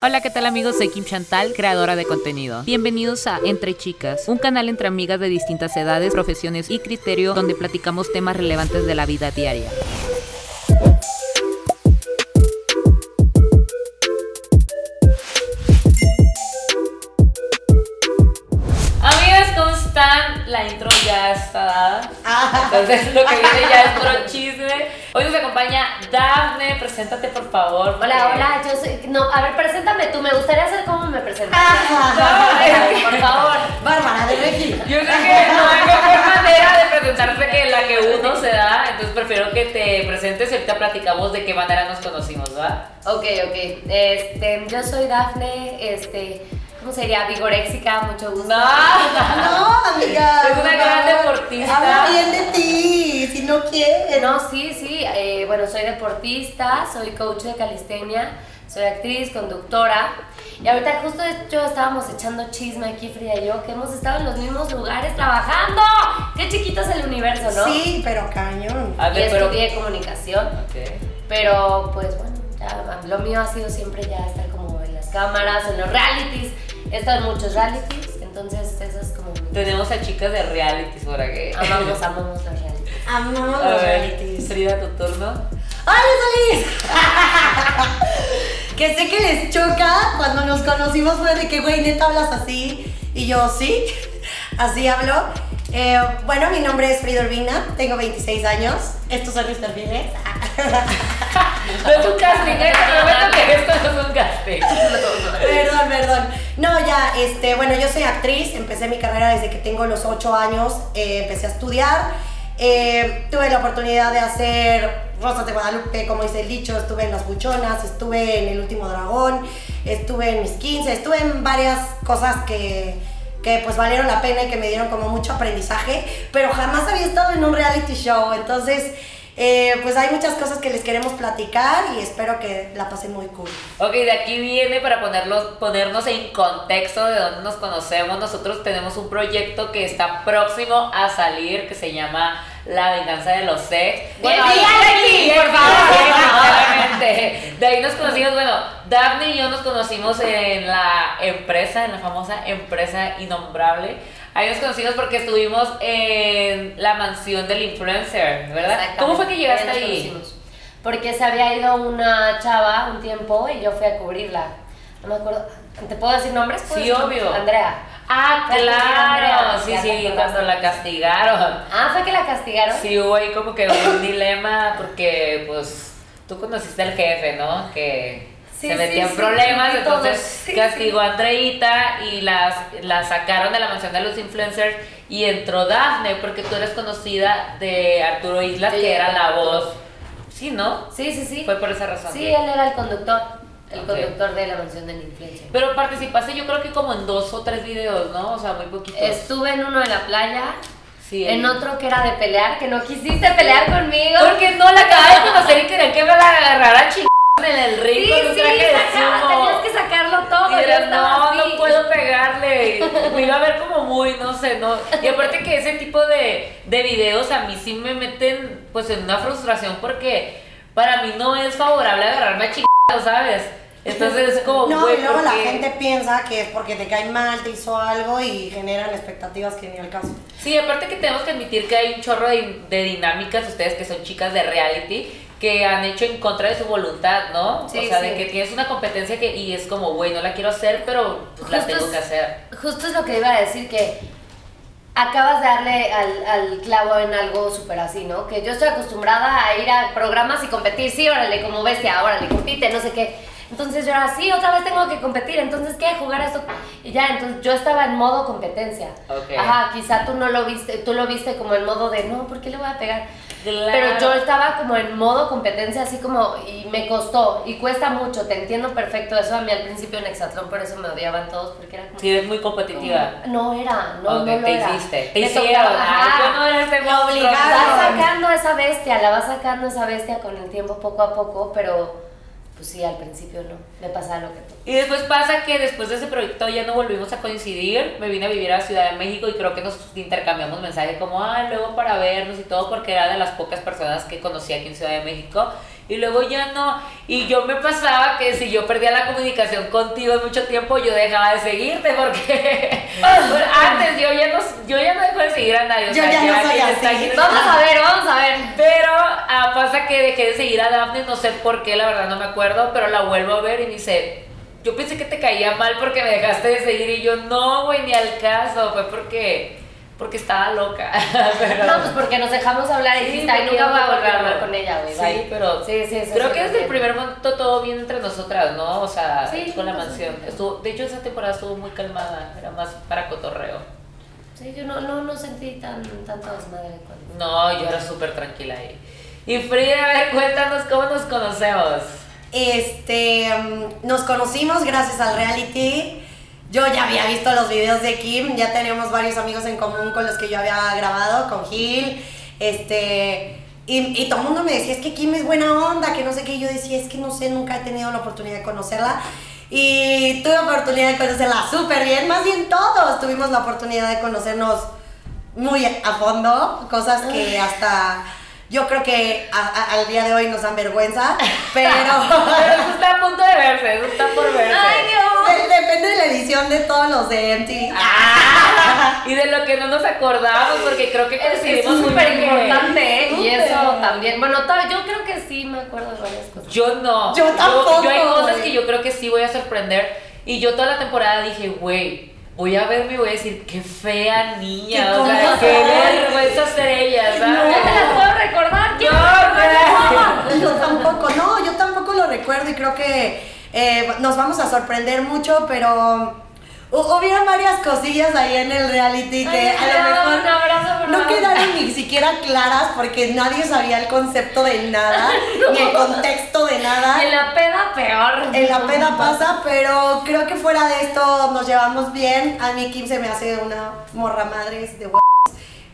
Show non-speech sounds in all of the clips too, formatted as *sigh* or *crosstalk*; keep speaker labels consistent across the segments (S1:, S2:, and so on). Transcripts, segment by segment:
S1: Hola, ¿qué tal amigos? Soy Kim Chantal, creadora de contenido. Bienvenidos a Entre Chicas, un canal entre amigas de distintas edades, profesiones y criterio donde platicamos temas relevantes de la vida diaria. Amigas, ¿cómo están? La intro ya está dada. *laughs* Entonces lo que viene ya es puro chisme. Hoy nos acompaña Dafne, preséntate por favor.
S2: Hola, hola, yo soy. No, a ver, preséntame tú. Me gustaría saber cómo me presentas. *laughs*
S1: No, *laughs*
S2: por favor.
S3: Bárbara de Regina.
S1: Yo creo que no hay mejor manera de presentarte que la que uno se da, entonces prefiero que te presentes y ahorita platicamos de qué manera nos conocimos, ¿va?
S2: Ok, ok. Este, yo soy Dafne, este, ¿cómo sería? Vigoréxica, mucho gusto.
S3: No, amiga. *laughs*
S1: Es una
S3: no.
S1: gran deportista.
S3: Habla bien de ti, si no quieres.
S2: No, sí, sí. eh, bueno, soy deportista, soy coach de calistenia, soy actriz, conductora. Y ahorita justo yo estábamos echando chisme aquí, Frida y yo, que hemos estado en los mismos lugares trabajando. Qué chiquito es el universo, ¿no?
S3: Sí, pero cañón.
S1: A
S2: Y
S1: ver, pero...
S2: estudié comunicación. Pero pues bueno, ya, lo mío ha sido siempre ya estar como cámaras, en los realities. He estado en muchos realities, entonces eso es como mi...
S1: Tenemos a chicas de realities por aquí.
S2: Amamos, *laughs* amamos los realities.
S3: Amamos
S1: A
S3: los
S1: ver,
S3: realities.
S1: Frida, tu turno.
S3: ¡Hola, Solís! *laughs* que sé que les choca cuando nos conocimos fue de que, güey, neta hablas así. Y yo, sí, *laughs* así hablo. Eh, bueno, mi nombre es Frida Urbina, tengo 26 años. Estos son mis perfiles. *laughs*
S1: No es un casting, ¿eh? Te prometo que esto no es un casting. *laughs*
S3: Perdón, perdón. No, ya, este, bueno, yo soy actriz, empecé mi carrera desde que tengo los 8 años, eh, empecé a estudiar, eh, tuve la oportunidad de hacer Rosas de Guadalupe, como dice el dicho, estuve en Las Buchonas, estuve en El Último Dragón, estuve en Mis 15, estuve en varias cosas que, que pues valieron la pena y que me dieron como mucho aprendizaje, pero jamás había estado en un reality show, entonces... eh, pues hay muchas cosas que les queremos platicar y espero que la pasen muy cool.
S1: Ok, de aquí viene para ponerlos, ponernos en contexto de dónde nos conocemos. Nosotros tenemos un proyecto que está próximo a salir que se llama La Venganza de los Sex.
S2: ¡Bien, reality, por favor! *laughs*
S1: De ahí nos conocimos, bueno, Daphne y yo nos conocimos en la empresa, en la famosa empresa innombrable. Ahí nos conocimos porque estuvimos en la mansión del influencer, ¿verdad? ¿Cómo fue que llegaste
S2: Ahí nos
S1: ahí?
S2: conocimos. Porque se había ido una chava un tiempo y yo fui a cubrirla. No me acuerdo. ¿Te puedo decir nombres? ¿Puedo
S1: Sí, obvio.
S2: Andrea.
S1: Ah, claro, sí, sí, cuando la castigaron.
S2: Ah, ¿fue que la castigaron?
S1: Sí, hubo ahí como que un *laughs* dilema porque, pues, tú conociste al jefe, ¿no? Que
S2: Sí,
S1: se metía en
S2: sí,
S1: problemas,
S2: sí,
S1: entonces castigó a Andreita y las, la sacaron de la mansión de los influencers y entró Dafne porque tú eres conocida de Arturo Islas, que era la voz. Sí, ¿no?
S2: Sí, sí, sí.
S1: Fue por esa razón.
S2: Sí, él era el conductor. El conductor de la mansión del influencer.
S1: Pero participaste yo creo que como en dos o tres videos, ¿no? O sea, muy poquitos.
S2: Estuve en uno de la playa,
S1: Sí,
S2: en otro que era de pelear, que no quisiste pelear conmigo.
S1: Porque no la acababa de conocer y quería que me la agarrara chingada en el ring
S2: Sí,
S1: con un
S2: sí,
S1: traje de
S2: sacaba-
S1: sumo.
S2: tenías que sacarlo todo.
S1: Y era, no,
S2: así.
S1: no puedo pegarle. Me iba a ver como muy, no sé, no. Y aparte que ese tipo de, de videos a mí sí me meten pues en una frustración porque para mí no es favorable agarrarme a chingados, ¿sabes? Entonces es como,
S3: No,
S1: güey,
S3: y luego
S1: ¿por
S3: la gente piensa que es porque te cae mal, te hizo algo y generan expectativas que ni al caso.
S1: Sí, aparte que tenemos que admitir que hay un chorro de, de dinámicas, ustedes que son chicas de reality, que han hecho en contra de su voluntad, ¿no?
S2: Sí,
S1: o sea, de que tienes una competencia que y es como, güey, no la quiero hacer, pero pues, la tengo
S2: es-
S1: que hacer.
S2: Justo es lo que iba a decir, que acabas de darle al, al clavo en algo súper así, ¿no? Que yo estoy acostumbrada a ir a programas y competir, sí, órale, como bestia, órale, compite, no sé qué. Entonces yo era, sí, otra vez tengo que competir, entonces, ¿qué? Jugar esto. Y ya, entonces yo estaba en modo competencia.
S1: Ok.
S2: Ajá, quizá tú no lo viste, tú lo viste como en modo de, no, ¿por qué le voy a pegar?
S1: Claro.
S2: Pero yo estaba como en modo competencia, así como, y me costó, y cuesta mucho, te entiendo perfecto eso. A mí al principio en Exatlón, por eso me odiaban todos, porque era como.
S1: Sí, eres muy competitiva.
S2: No era, no,
S1: Ok,
S2: no lo
S1: te
S2: era.
S1: hiciste. Te
S2: Me
S1: hicieron.
S2: ajá.
S1: yo no
S3: obligaron.
S2: Vas sacando esa bestia, la vas sacando esa bestia con el tiempo poco a poco, pero pues sí, al principio no, me pasaba lo que.
S1: Y después pasa que después de ese proyecto ya no volvimos a coincidir. Me vine a vivir a Ciudad de México y creo que nos intercambiamos mensajes como, ah, luego para vernos y todo, porque era de las pocas personas que conocí aquí en Ciudad de México. Y luego ya no. Y yo me pasaba que si yo perdía la comunicación contigo en mucho tiempo, yo dejaba de seguirte porque *laughs* antes yo ya no, yo ya no dejo de seguir a nadie. o
S3: Yo
S1: sea,
S3: ya no
S1: que
S3: soy así.
S2: Vamos a ver, vamos a ver.
S1: Pero ah, pasa que dejé de seguir a Daphne, no sé por qué, la verdad no me acuerdo, pero la vuelvo a ver y me dice, yo pensé que te caía mal porque me dejaste de seguir y yo, no, güey, ni al caso, fue porque, porque estaba loca. *laughs* Pero-
S2: No, pues porque nos dejamos hablar y
S1: Sí, porque
S2: nunca voy a volver a hablar con ella, güey.
S1: Sí,
S2: bye".
S1: pero
S2: Sí, sí, eso
S1: creo
S2: sí
S1: que desde el primer momento todo bien entre nosotras, ¿no? O sea,
S2: Sí,
S1: con la mansión. Estuvo, de hecho, esa temporada estuvo muy calmada, era más para cotorreo.
S2: Sí, yo no, no, no sentí tan, tanto desmadre cuando...
S1: No, yo era súper tranquila ahí. Y Frida, a ver, cuéntanos cómo nos conocemos.
S3: Este, mm, nos conocimos gracias al reality. Yo ya había visto los videos de Kim, ya teníamos varios amigos en común con los que yo había grabado, con Gil, este, y, y todo el mundo me decía, es que Kim es buena onda, que no sé qué, y yo decía, es que no sé, nunca he tenido la oportunidad de conocerla, y tuve oportunidad de conocerla súper bien, más bien todos tuvimos la oportunidad de conocernos muy a fondo, cosas que hasta yo creo que a- a- al día de hoy nos dan vergüenza, pero... *laughs*
S1: Pero eso está a punto de verse, eso está por verse.
S2: ¡Ay, Dios!
S3: De- depende de la edición de todos los de MTV.
S1: Ah, *laughs* y de lo que no nos acordamos, porque creo que coincidimos
S2: súper importante, ¿eh? Y eso también. Bueno, yo creo que sí me acuerdo de varias cosas.
S1: Yo no.
S3: Yo tampoco,
S1: Yo, hay cosas que yo creo que sí voy a sorprender. Y yo toda la temporada dije, güey, voy a verme y voy a decir, qué fea niña.
S3: Qué
S1: o sea, qué vergüenza ser ella, ¿sabes?
S2: Ya te las puedo recordar. ¿quién
S1: No, güey. *laughs*
S3: Yo tampoco, no, yo tampoco lo recuerdo y creo que eh, nos vamos a sorprender mucho, pero hubieron varias cosillas ahí en el reality que
S2: Ay,
S3: a lo mejor
S2: un abrazo,
S3: no quedaron *laughs* ni siquiera claras porque nadie sabía el concepto de nada, *laughs* ni el contexto de nada.
S2: En la peda peor.
S3: En la peda pasa, pero creo que fuera de esto nos llevamos bien. A mí Kim se me hace una morra madres de huevos.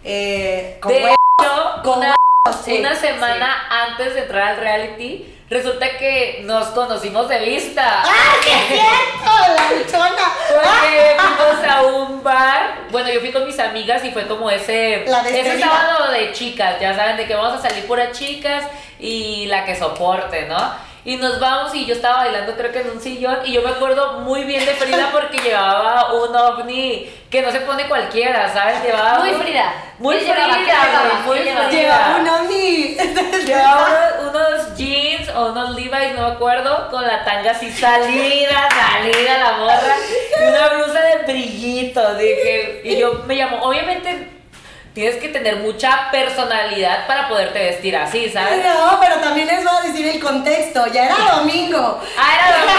S3: Eh, con
S1: De
S3: huevos,
S1: hecho,
S3: con
S1: una,
S3: sí,
S1: una semana antes de entrar al reality, resulta que nos conocimos de vista.
S3: ¡Ah, qué cierto! La luchona.
S1: Porque fuimos a un bar. Bueno, yo fui con mis amigas y fue como ese.
S3: La
S1: ese sábado de chicas, ya saben, de que vamos a salir puras chicas y la que soporte, ¿no? Y nos vamos y yo estaba bailando creo que en un sillón y yo me acuerdo muy bien de Frida porque llevaba un ovni que no se pone cualquiera, ¿sabes? Llevaba
S2: Muy
S1: un-
S2: Frida.
S1: Muy
S2: ¿Qué llevaba?
S1: Frida,
S2: ¿Qué llevaba?
S1: muy
S2: ¿Qué llevaba?
S1: Frida.
S3: Lleva un ovni.
S1: Llevaba unos, jeans o unos Levi's, no me acuerdo, con la tanga así salida, salida la morra, y una blusa de brillito. Dije, y yo me llamo, obviamente tienes que tener mucha personalidad para poderte vestir así, ¿sabes?
S3: No, pero también les voy a decir el contexto. Ya era *laughs* domingo.
S1: Ah, era domingo.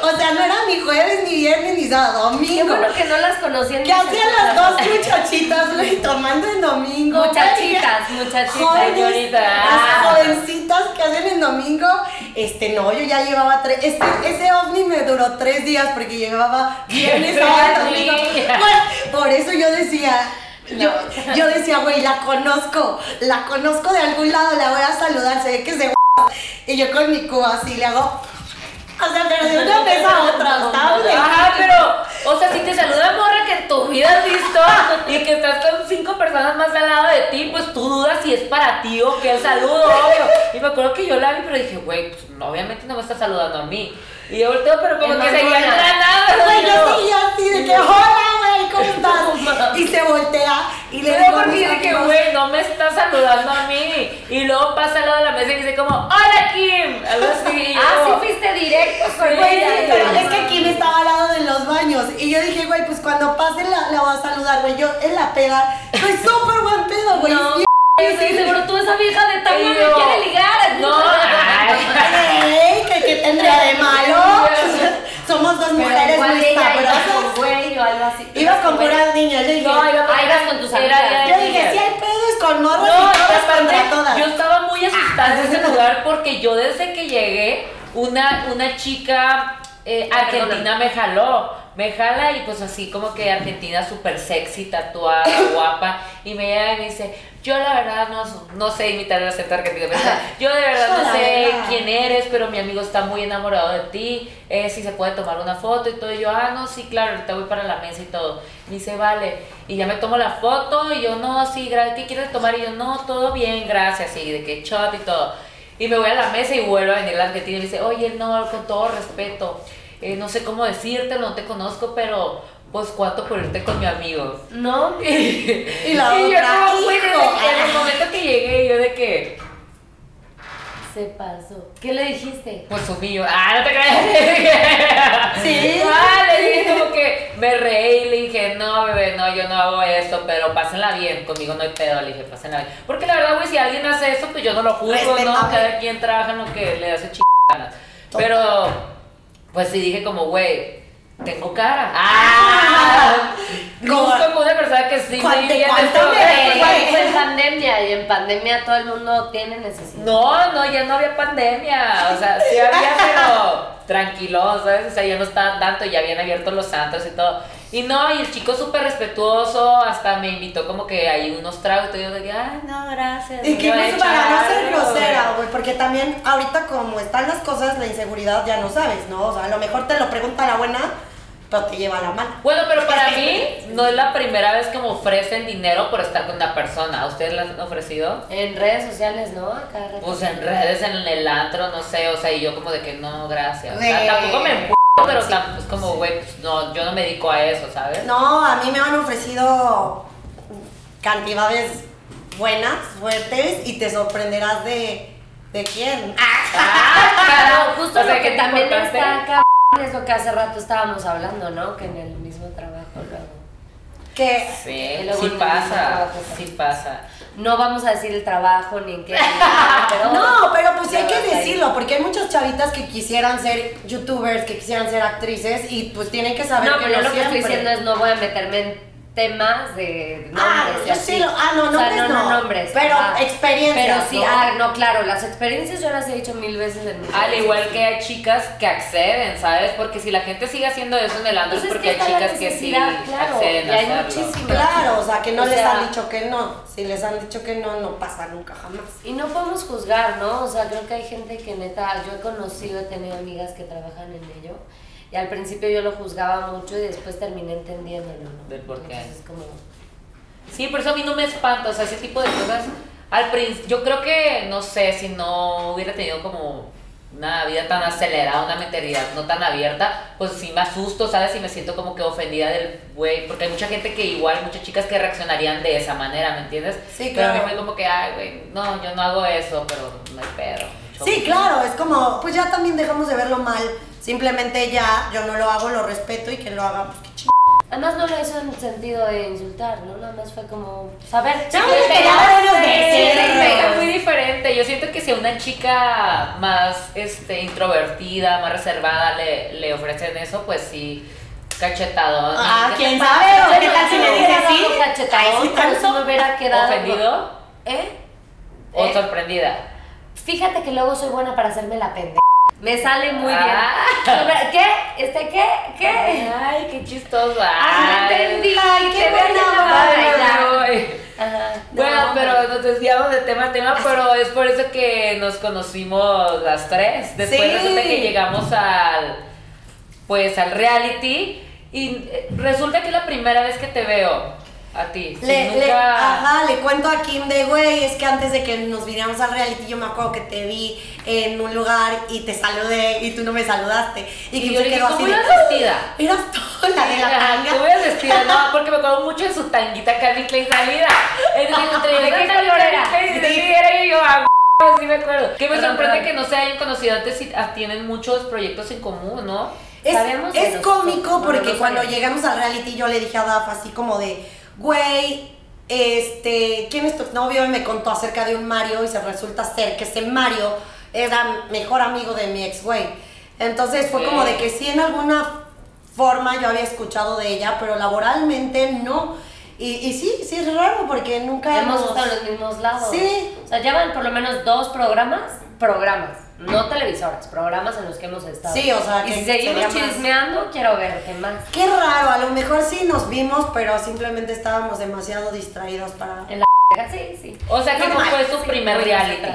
S1: *laughs*
S3: O sea, no era ni jueves, ni viernes, ni sábado. Domingo.
S2: bueno que no las conocían.
S3: ¿Qué hacían las dos *laughs* muchachitas, güey, tomando en domingo?
S2: Muchachitas, muchachitas.
S1: Señorita.
S3: Las jovencitas que hacen en domingo. Este, no, yo ya llevaba tres. Este, ese ovni me duró tres días porque llevaba viernes, sábado, domingo. Bueno, por eso yo decía. Yo, yo decía, güey, la conozco, la conozco de algún lado, la voy a saludar, se ve que es de Y yo con mi cuba así le hago. O sea, pero de una vez a otra, *laughs* estaba muy
S1: Ajá, pero, o sea, si te saluda morra que en tu vida has visto y que estás con cinco personas más al lado de ti, pues tú dudas si es para ti o que el saludo, obvio. Y me acuerdo que yo la vi, pero dije, güey, pues obviamente no me está saludando a mí. Y yo volteo, pero como que seguía entrenando.
S3: Güey, yo seguía así de que, hola, güey. Y se voltea y le digo
S1: de que, güey, no me está saludando a mí. Y luego pasa al lado de la mesa y dice como, hola Kim. Algo así.
S2: Ah, sí fuiste directo con ella.
S3: Pero
S1: güey.
S3: es que Kim estaba al lado de los baños. Y yo dije, güey, pues cuando pase la, la voy a saludar, güey. Yo en la peda, soy súper buen pedo, güey.
S2: No, seguro tú esa vieja de tanga
S1: Y
S2: me quiere ligar.
S1: No, ay.
S3: Ey, ¿qué, qué tendría de malo? Somos dos
S2: Pero
S3: mujeres
S2: igual
S3: muy
S2: ella iba con
S3: sabrosas.
S2: Así.
S3: Ibas con puras niñas. Yo dije,
S1: No, iba con,
S2: Ah, ibas con tus amigas.
S3: yo dije, si hay pedos con morros
S1: No,
S3: y
S1: y
S3: todas
S1: aparte,
S3: contra todas.
S1: yo estaba muy asustada en ese lugar porque yo desde que llegué, una, una chica eh, argentina me jaló. Me jala y pues así como que argentina súper sexy, tatuada, *laughs* guapa. Y me llega y me dice, yo la verdad no, no sé imitar el acento argentino. *laughs* yo de verdad no sé
S3: verdad".
S1: quién eres, pero mi amigo está muy enamorado de ti. Eh, si se puede tomar una foto y todo. Y yo, ah, no, sí, claro, ahorita voy para la mesa y todo. Me dice, vale. Y ya me tomo la foto y yo, no, sí, gra- ¿qué quieres tomar? Y yo, no, todo bien, gracias. Y de que shot y todo. Y me voy a la mesa y vuelve a venir la Argentina y me dice, oye, no, con todo respeto, eh, no sé cómo decírtelo, no te conozco, pero pues cuánto por irte con mi amigo.
S2: No. *laughs*
S3: Y la
S1: Y yo
S3: otra,
S1: que- en el momento que llegué, yo de que,
S2: Se pasó. ¿Qué le dijiste?
S1: pues su mío, ah, no te creas.
S3: Sí. *laughs*
S1: Ah, le dije como que me reí y le dije, no, bebé, no, yo no hago esto, pero pásenla bien, conmigo no hay pedo, le dije, pásenla bien. Porque la verdad, güey, si alguien hace eso, pues yo no lo juzgo, ¿no? Cada quien trabaja en lo que le hace chingadas. Pero, pues sí dije como, güey, tengo cara. ¡Ah!
S3: Como-
S1: Luzco como una persona que sí
S3: ¿Cuánto-
S1: viene
S3: cuánto me?
S2: Fue en *laughs* pandemia y en pandemia todo el mundo tiene necesidad.
S1: No, no, ya no había pandemia. O sea, sí había, pero tranquilo, ¿sabes? O sea, ya no estaban tanto, ya habían abierto los santos y todo. Y no, y el chico súper respetuoso, hasta me invitó como que hay unos tragos y yo de que, ay, no, gracias.
S3: Y que incluso para no ser
S1: güey".
S3: grosera, güey, porque también ahorita como están las cosas, la inseguridad ya no sabes, ¿no? O sea, a lo mejor te lo pregunta la buena, pero te lleva la mala.
S1: Bueno, pero para mí no es la primera vez que me ofrecen dinero por estar con una persona. ¿A ustedes les han ofrecido?
S2: En redes sociales, ¿no? Acá.
S1: Pues en redes, en el antro, no sé, o sea, y yo como de que no, gracias. O sea, tampoco me empujo, pero tam- pues como, güey, pues no, yo no me dedico a eso, ¿sabes?
S3: No, a mí me han ofrecido cantidades buenas, fuertes, y te sorprenderás de, de quién.
S1: Ah,
S2: Pero justo *laughs*
S1: o sea,
S2: lo que también está acá es lo que hace rato estábamos hablando, ¿no? Que en el.
S3: Que
S1: Sí,
S2: luego
S1: sí pasa,
S2: trabajo
S1: sí pasa.
S2: No vamos a decir el trabajo ni en qué. *laughs* pero
S3: No, pero pues sí hay que decirlo, porque hay muchas chavitas que quisieran ser youtubers, que quisieran ser actrices y pues tienen que saber
S2: No,
S3: que
S2: pero
S3: no
S2: lo que estoy diciendo es no voy a meterme en temas de nombres.
S3: Ah, yo
S2: así.
S3: sí lo- ah, no,
S2: O sea,
S3: nombres
S2: no, no,
S3: no,
S2: nombres.
S3: pero
S2: ajá.
S3: experiencias,
S2: Pero sí,
S3: ¿no?
S2: ah, no, claro, las experiencias yo las he dicho mil veces en mi
S1: Al igual que hay chicas que acceden, ¿sabes? Porque si la gente sigue haciendo eso en el antro
S2: Pues
S1: es porque
S2: que
S1: hay chicas que sí
S2: claro,
S1: acceden
S2: y
S1: a
S2: hay
S1: hacerlo.
S2: muchísimas.
S3: Claro, o sea, que no
S2: O
S3: les
S2: sea-
S3: han dicho que no. Si les han dicho que no, no pasa nunca jamás.
S2: Y no podemos juzgar, ¿no? O sea, creo que hay gente que neta, yo he conocido, he tenido amigas que trabajan en ello. Y al principio yo lo juzgaba mucho y después terminé entendiéndolo, ¿no?
S1: Del por qué.
S2: Entonces es como...
S1: Sí, por eso a mí no me espanta, o sea, ese tipo de cosas. Al principio, yo creo que, no sé, si no hubiera tenido como una vida tan acelerada, una mentalidad no tan abierta, pues sí me asusto, ¿sabes? Y me siento como que ofendida del güey, porque hay mucha gente que igual, muchas chicas que reaccionarían de esa manera, ¿me entiendes?
S3: Sí,
S1: Pero a mí
S3: claro.
S1: fue como que, ay, güey, no, yo no hago eso, pero no hay pedo.
S3: Sí, claro, es como, pues ya también dejamos de verlo mal. Simplemente ya, yo no lo hago, lo respeto y que lo haga, pues qué chingón.
S2: Además no lo hizo en sentido de insultar, ¿no? Nada más fue como saber.
S3: No,
S1: es muy diferente. Yo siento que si a una chica más este, introvertida, más reservada, le, le ofrecen eso, pues sí, cachetadón.
S3: Ah,
S1: ¿Qué te
S3: quién sabe, o qué tal si
S2: me
S3: dices
S2: hubiera
S3: sí.
S2: dado cachetadón,
S3: Ay, sí,
S2: pero sí
S3: tanto.
S2: me hubiera quedado.
S1: ¿Ofendido?
S2: ¿Eh?
S1: ¿O
S2: ¿Eh?
S1: sorprendida?
S2: Fíjate que luego soy buena para hacerme la pendeja. Me sale muy
S1: Ah.
S2: bien. *laughs* ¿Qué? ¿Este qué? ¿Qué?
S1: Ay, qué chistoso.
S2: Ah,
S1: Ay.
S2: entendí.
S3: Ay, qué buena
S1: Ay. Bueno,
S2: No,
S1: pero nos desviamos de tema a tema, pero es por eso que nos conocimos las tres. Después
S3: Sí.
S1: resulta que llegamos al pues al reality y eh, resulta que es la primera vez que te veo a ti.
S3: Le, ajá, le cuento a Kim de, güey, es que antes de que nos viniéramos al reality, yo me acuerdo que te vi en un lugar y te saludé y tú no me saludaste. Y,
S1: Y
S3: Kim
S1: yo
S3: se quedó así
S1: ¿cómo ibas vestida?
S3: Eras tú la de la tanga.
S1: ¿Cómo ibas vestida? No, porque me acuerdo mucho de su tanguita Calvin Klein salida. *laughs* Entonces,
S2: ¿De qué color era?
S1: Y era y yo, ah, *laughs* sí me acuerdo. Que me
S2: Perdón,
S1: sorprende
S2: perdón.
S1: que no se hayan conocido antes y ah, tienen muchos proyectos en común, ¿no?
S3: Es, es cómico porque cuando llegamos al reality yo le dije a Daf así como de, güey, este, ¿quién es tu novio? Y me contó acerca de un Mario y se resulta ser que ese Mario era mejor amigo de mi ex güey. Entonces fue como de que sí en alguna forma yo había escuchado de ella, pero laboralmente no. Y, y sí, sí es raro porque nunca
S2: Hemos estado en los mismos lados.
S3: Sí.
S2: O sea, llevan por lo menos dos programas, programas, no televisoras, programas en los que hemos estado.
S3: Sí, o sea,
S2: Y
S3: que
S2: si seguimos
S3: sería más-
S2: chismeando, quiero ver qué más.
S3: Qué raro, a lo mejor sí nos vimos, pero simplemente estábamos demasiado distraídos para...
S2: En la sí, sí.
S1: O sea, que
S3: No
S1: fue su
S2: sí,
S1: primer reality.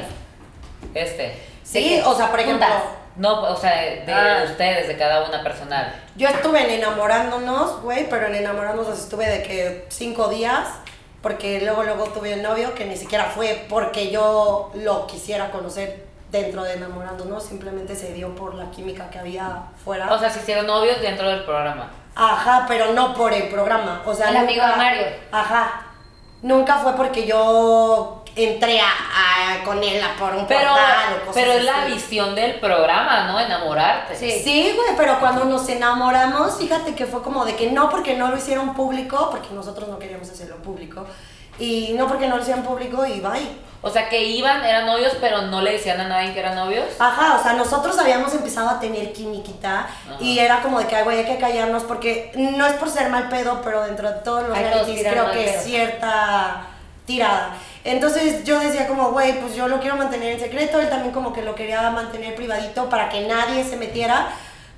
S1: Este.
S3: Sí, o sea, por ejemplo,
S2: Juntas.
S1: No, o sea, de
S2: Ah.
S1: ustedes, de cada una personal.
S3: yo estuve en enamorándonos, güey, pero en enamorándonos estuve de que cinco días, porque luego luego tuve un novio que ni siquiera fue porque yo lo quisiera conocer dentro de enamorándonos, simplemente se dio por la química que había fuera.
S1: O sea, se hicieron novios dentro del programa.
S3: Ajá, pero no por el programa. O sea,
S2: El amigo de Mario.
S3: Ajá. Nunca fue porque yo entré a, a- con él a por un
S1: Pero,
S3: portal o cosas
S1: pero es la
S3: así.
S1: visión del programa, ¿no? Enamorarte.
S2: Sí.
S3: Sí, güey, pero cuando nos enamoramos, fíjate que fue como de que no porque no lo hicieron público, porque nosotros no queríamos hacerlo público, y no porque no lo hicieron público y bye.
S1: O sea, que iban, eran novios, pero no le decían a nadie que eran novios.
S3: Ajá, o sea, nosotros habíamos empezado a tener quimiquita y era como de que, "Ay, güey, hay que callarnos porque no es por ser mal pedo, pero dentro de todos los
S2: Ay, todos
S3: realities
S2: tiran
S3: creo
S2: mal
S3: que
S2: pedo.
S3: es cierta tirada. Entonces yo decía como, güey, pues yo lo quiero mantener en secreto, él también como que lo quería mantener privadito para que nadie se metiera.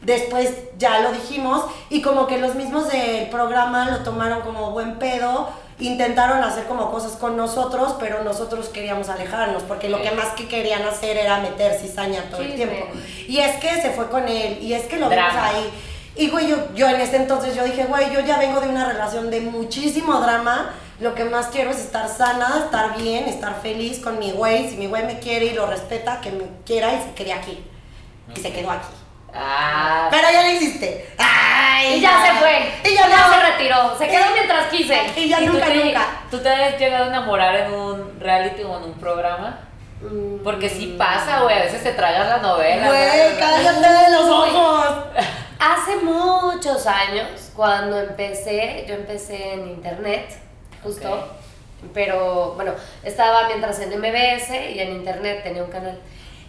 S3: Después ya lo dijimos y como que los mismos del programa lo tomaron como buen pedo, intentaron hacer como cosas con nosotros, pero nosotros queríamos alejarnos porque lo que más que querían hacer era meter cizaña todo el tiempo. Y es que se fue con él y es que lo vimos ahí. Y güey, yo, yo en ese entonces yo dije, güey, yo ya vengo de una relación de muchísimo drama. Lo que más quiero es estar sana, estar bien, estar feliz con mi güey. Si mi güey me quiere y lo respeta, que me quiera y se quede aquí. Y se quedó aquí.
S1: Ah.
S3: Pero ya lo hiciste. Ay,
S2: Y ya se fue.
S3: Y ya
S2: ya
S3: no.
S2: se retiró. Se quedó mientras quise.
S3: Y ya
S1: ¿Y tú
S3: nunca,
S1: te-
S3: nunca.
S1: ¿Tú te has llegado a enamorar en un reality o en un programa?
S2: Mm.
S1: Porque sí pasa, güey. A veces te tragas la novela.
S3: Güey, cállate de los ojos. *laughs*
S2: Hace muchos años, cuando empecé, yo empecé en internet, justo, pero bueno, estaba mientras en MBS y en internet tenía un canal.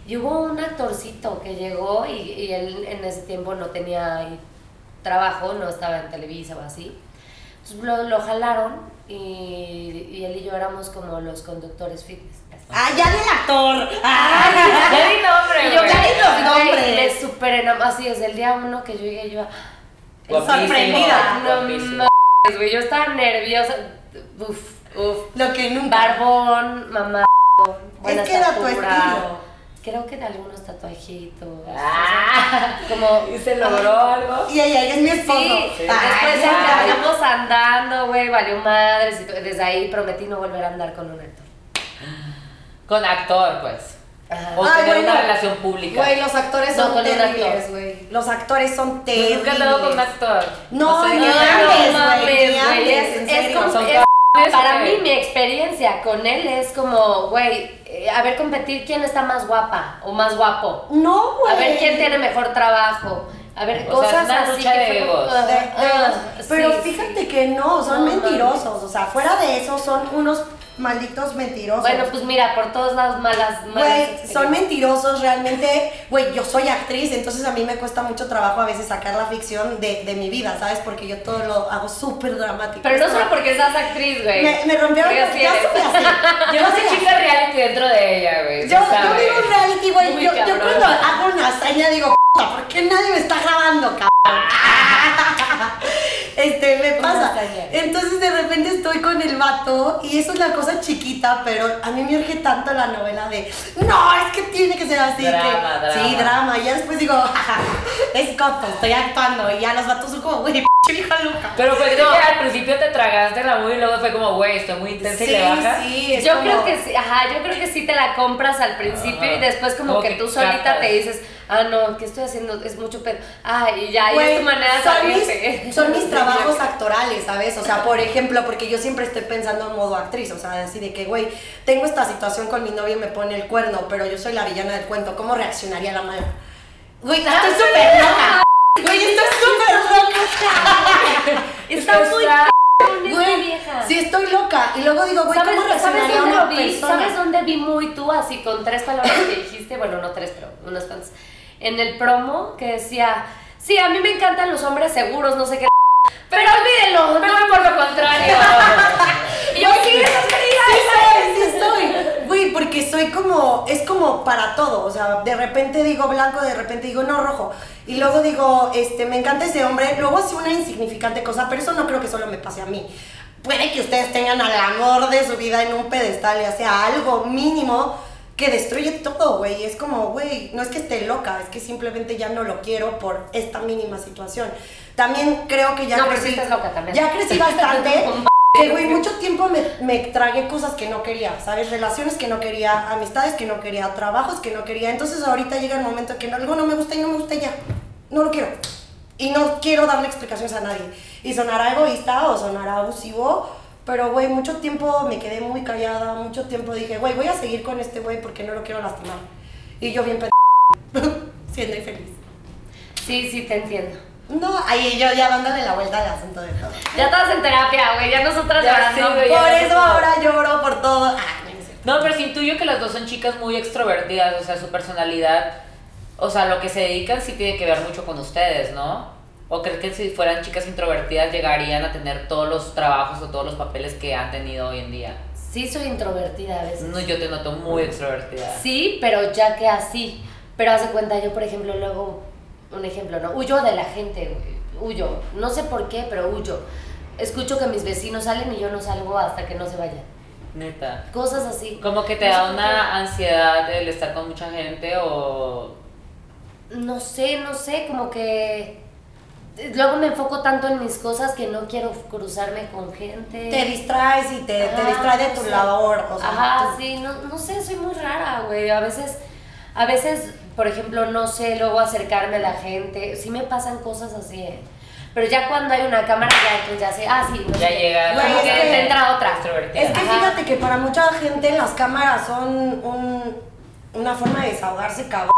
S2: Y hubo un actorcito que llegó y, y él en ese tiempo no tenía trabajo, no estaba en Televisa o así. Entonces lo, lo jalaron y, y él y yo éramos como los conductores fitness.
S3: Ah, ya del actor.
S2: Ah,
S1: Ya di nombre, *laughs*
S2: Y yo
S3: ya di los nombres.
S2: me super enamoré, así desde el día uno que yo llegué, yo
S1: Guapísimo,
S3: sorprendida.
S2: no
S1: guapísimo.
S2: mames, güey, yo estaba nerviosa, uf, uf,
S3: Lo que nunca.
S2: barbón, mamá,
S3: Es que era tu estilo.
S2: Creo que de algunos tatuajitos,
S1: Ah. *laughs*
S2: como...
S1: ¿Y se logró algo?
S3: Y ella, ella es mi
S2: Sí,
S3: esposo.
S1: Sí.
S3: Ay,
S2: después terminamos andando, güey, valió madres, y desde ahí prometí no volver a andar con un actor.
S1: Con actor, pues.
S2: Ajá.
S1: O
S3: Ay,
S1: tener una
S3: no.
S1: relación pública.
S3: Güey, los actores
S2: No,
S3: son
S2: con un
S3: terribles,
S2: actor.
S3: güey. Los actores son terribles.
S1: nunca he andado con un actor.
S3: No,
S1: no, no,
S3: güey,
S2: mames,
S3: ni
S2: güey,
S3: hables,
S2: es-
S3: en
S2: es
S3: serio.
S2: como-
S1: Son
S2: es-
S1: cabrones,
S2: Para
S1: ¿o qué?
S2: mí, mi experiencia con él es como, güey, eh, a ver competir quién está más guapa o más guapo.
S3: No, güey.
S2: A ver quién tiene mejor trabajo. A ver,
S1: O
S2: cosas así que
S1: de
S2: fue
S1: egos.
S3: De-
S2: ah,
S3: pero
S2: sí,
S3: fíjate
S2: sí.
S3: que no, son
S2: No,
S3: mentirosos. O sea, fuera de eso son unos malditos mentirosos.
S2: Bueno, pues mira, por todos lados malas, malas
S3: Güey, son mentirosos realmente. Güey, yo soy actriz, entonces a mí me cuesta mucho trabajo a veces sacar la ficción de, de mi vida, ¿sabes? Porque yo todo lo hago súper dramático.
S2: Pero no solo porque seas actriz, güey.
S3: Me, me rompieron la
S2: así
S3: yo soy así. *laughs*
S1: Yo no sé chica reality dentro de ella, güey.
S3: Yo, yo vivo reality, güey. Yo, yo cuando hago una hazaña digo, "Puta, ¿por qué nadie me está grabando, cabrón? este, me
S2: Una
S3: pasa.
S2: hazaña.
S3: Entonces de repente vato y es una cosa chiquita, pero a mí me urge tanto la novela de, no, es que tiene que ser así.
S1: Drama,
S3: que,
S1: drama.
S3: Sí, drama. Y ya después digo, "Jaja, es coto, estoy actuando. Y ya los vatos son como, güey, *laughs* p vieja loca.
S1: Pero fue que al principio te tragaste la movie y luego fue como, güey, estoy muy intensa y le bajas.
S3: sí, es
S2: Yo
S3: como-
S2: creo que sí, ajá, yo creo que sí te la compras al principio
S1: Ajá.
S2: y después como,
S1: Como
S2: que,
S1: que
S2: tú solita te dices, ah, no, ¿qué estoy haciendo? Es mucho pedo. Ah, y ya, y es tu manera *laughs*
S3: son mis, son mis trabajos actorales, ¿sabes? O sea, por ejemplo, porque yo siempre estoy pensando en modo actriz, o sea, así de que, güey, tengo esta situación con mi novio y me pone el cuerno, pero yo soy la villana del cuento, ¿cómo reaccionaría la mala? *laughs* Güey, estoy súper loca. Güey, *laughs* estoy súper loca.
S2: Está muy
S3: Güey,
S2: vieja.
S3: sí estoy loca. Y luego digo, güey,
S2: ¿Sabes,
S3: ¿cómo
S2: ¿sabes
S3: reaccionaría
S2: dónde
S3: una
S2: vi?
S3: persona?
S2: ¿Sabes dónde vi muy tú así con tres palabras que dijiste? Bueno, no tres, pero unas cuantas. En el promo que decía, sí, a mí me encantan los hombres seguros, no sé qué. Pero olvídenlo.
S1: Pero por lo contrario.
S2: Y *laughs* yo sí.
S3: Sí sí soy. Güey, porque soy como, es como para todo. O sea, de repente digo blanco, de repente digo no rojo. Y luego digo, este, me encanta ese hombre. Luego hace una insignificante cosa, pero eso no creo que solo me pase a mí. Puede que ustedes tengan al amor de su vida en un pedestal y hacia algo mínimo que destruye todo, güey. Es como, güey, no es que esté loca, es que simplemente ya no lo quiero por esta mínima situación. También creo que ya
S2: No, pero
S3: crecí.
S2: sí estás loca también.
S3: Ya crecí *laughs* bastante. *laughs* Que, güey, mucho tiempo me, me tragué cosas que no quería, ¿sabes? Relaciones que no quería, amistades que no quería, trabajos que no quería. Entonces ahorita llega el momento que algo no me gusta y no me gusta ya. No lo quiero. Y no quiero darle explicaciones a nadie. Y sonará egoísta o sonará abusivo, pero, güey, mucho tiempo me quedé muy callada, mucho tiempo dije, güey, voy a seguir con este güey porque no lo quiero lastimar. Y yo bien *laughs* siendo infeliz.
S2: Sí, sí, te entiendo.
S3: No, ahí yo ya dándole la vuelta al asunto de todo.
S2: Ya estás en terapia, güey, ya nosotras
S1: Ya
S2: llorando.
S1: sí, güey,
S3: Por
S1: ya
S3: eso ahora lloro por todo. Ah. No,
S1: pero sí intuyo que las dos son chicas muy extrovertidas, o sea, su personalidad, o sea, lo que se dedican sí tiene que ver mucho con ustedes, ¿no? ¿O crees que si fueran chicas introvertidas llegarían a tener todos los trabajos o todos los papeles que han tenido hoy en día?
S2: Sí, soy introvertida a veces.
S1: No, yo te noto muy extrovertida.
S2: Sí, pero ya que así. Pero hace cuenta, yo por ejemplo, luego, un ejemplo, ¿no? Huyo de la gente, güey. Huyo. No sé por qué, pero huyo. Escucho que mis vecinos salen y yo no salgo hasta que no se vayan.
S1: Neta.
S2: Cosas así.
S1: Como que te
S2: No
S1: da una ansiedad el estar con mucha gente o...
S2: No sé, no sé, como que. Luego me enfoco tanto en mis cosas que no quiero cruzarme con gente.
S3: Te distraes y te, te distrae de tu labor. O sea,
S2: Ajá,
S3: tú-
S2: sí, no, no sé, soy muy rara, güey. A veces, a veces, por ejemplo, no sé luego acercarme a la gente. Sí me pasan cosas así, ¿eh? Pero ya cuando hay una cámara, ya, pues ya sé, ah, sí, no
S1: Ya
S2: sé.
S1: llega
S3: Güey,
S2: Como
S3: es
S2: que
S3: que-
S2: te entra otra.
S3: Es que
S2: Ajá.
S3: fíjate que para mucha gente las cámaras son un- una forma de desahogarse cabrón.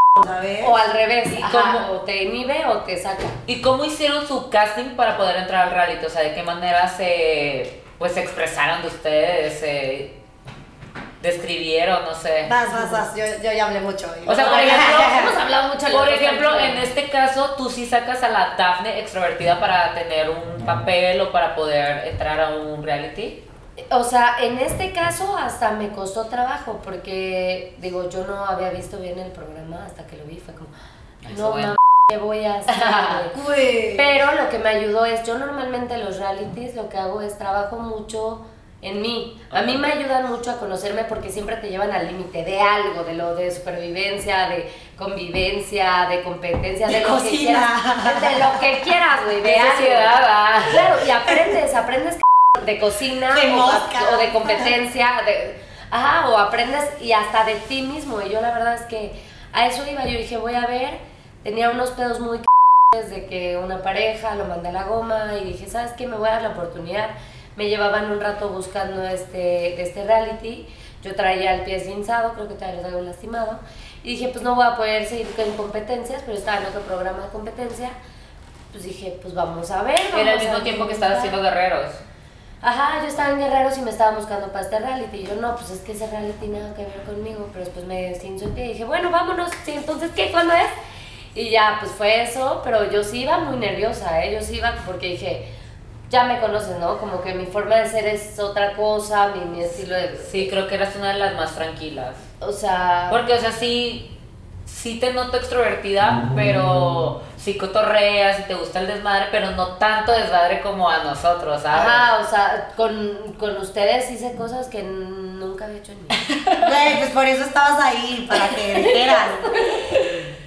S2: O al revés,
S1: ¿Y
S2: ajá,
S1: cómo?
S2: o te inhibe o te saca.
S1: ¿Y cómo hicieron su casting para poder entrar al reality? O sea, ¿de qué manera se, pues, se expresaron de ustedes? ¿Se describieron? No sé.
S3: Vas, vas, vas, yo, yo ya hablé mucho.
S1: O sea, por ejemplo,
S2: hemos hablado mucho
S1: Por ejemplo, en este caso, tú sí sacas a la Daphne extrovertida para tener un papel o para poder entrar a un reality.
S2: O sea, en este caso hasta me costó trabajo porque, digo, yo no había visto bien el programa hasta que lo vi, fue como, no mames, ¿qué voy a hacer? *laughs* güey?"
S3: Güey.
S2: Pero lo que me ayudó es, yo normalmente los realities lo que hago es trabajo mucho en mí. A mí me ayudan mucho a conocerme porque siempre te llevan al límite de algo, de lo de supervivencia, de convivencia, de competencia, de,
S3: De
S2: lo que quieras. De lo que quieras, güey, de algo. Claro, y aprendes, aprendes de cocina
S3: De
S2: o, o de competencia, de, ajá, o aprendes y hasta de ti mismo. Y yo la verdad es que a eso iba, yo dije, voy a ver, tenía unos pedos muy de que una pareja lo mandé a la goma y dije, ¿sabes qué? Me voy a dar la oportunidad. Me llevaban un rato buscando este, este reality. Yo traía el pie esguinzado, creo que todavía lo traigo lastimado. Y dije, pues no voy a poder seguir con competencias, pero estaba en otro programa de competencia. Pues dije, pues vamos a ver.
S1: Era el
S2: vamos
S1: mismo tiempo que estabas
S2: intentar.
S1: haciendo guerreros.
S2: Ajá, yo estaba en Guerreros y me estaba buscando para este reality. Y yo, no, pues es que ese reality nada que ver conmigo. Pero después me esguinzó el pie y dije, bueno, vámonos. Sí, entonces, ¿qué? ¿Cuándo es? Y ya, pues fue eso. Pero yo sí iba muy nerviosa, ¿eh? Yo sí iba porque dije, ya me conoces, ¿no? Como que mi forma de ser es otra cosa, mi, mi estilo de...
S1: Sí, creo que eras una de las más tranquilas.
S2: O sea...
S1: Porque, o sea, sí, sí te noto extrovertida, pero sí cotorreas y te gusta el desmadre, pero no tanto desmadre como a nosotros, ¿sabes?
S2: Ajá, o sea, con, con ustedes hice cosas que nunca había hecho en mi vida. *laughs*
S3: Güey, pues por eso estabas ahí, para que dijeras. Güey.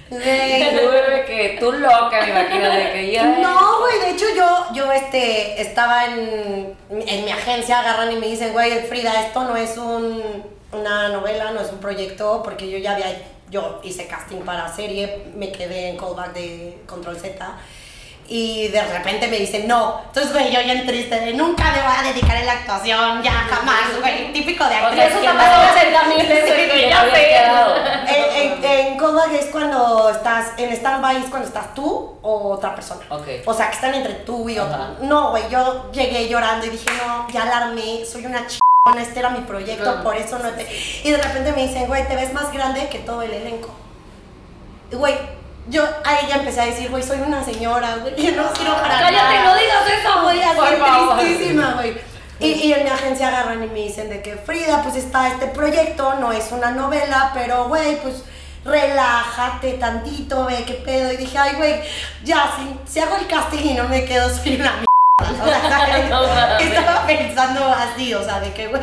S1: Que tú loca, me imagino, de que ya...
S3: No, güey, de hecho yo, yo este, estaba en, en mi agencia, agarran y me dicen, güey, Frida, esto no es un, una novela, no es un proyecto, porque yo ya había, yo hice casting para serie, me quedé en callback de Control Z, y de repente me dicen, no, entonces, güey, yo ya triste, de nunca me voy a dedicar a la actuación, ya jamás, güey, típico de
S1: O
S3: actriz.
S1: sea,
S2: Eso
S1: que
S2: te
S1: no-
S2: pasó 80 mil veces,
S1: Sí,
S2: güey,
S1: que
S2: ya
S1: no había
S2: sé.
S1: quedado.
S3: En, en, en callback es cuando estás, en stand-by es cuando estás tú o otra persona.
S1: Ok.
S3: O sea, que están entre tú y otro.
S1: Ajá.
S3: No, güey, yo llegué llorando y dije, no, ya alarmé, soy una chingona, este era mi proyecto, por eso no te... Y de repente me dicen, güey, te ves más grande que todo el elenco. Güey, yo a ella empecé a decir, güey, soy una señora, güey, yo no sirvo para
S2: Cállate,
S3: nada.
S2: no digas eso,
S3: Güey, así tristísima, güey. Y, y en mi agencia agarran y me dicen de que Frida, pues está este proyecto, no es una novela, pero güey, pues relájate tantito, ve qué pedo. Y dije, ay, güey, ya, si, si hago el casting y no me quedo, soy una sea, *laughs* estaba pensando así, o sea, de que, güey,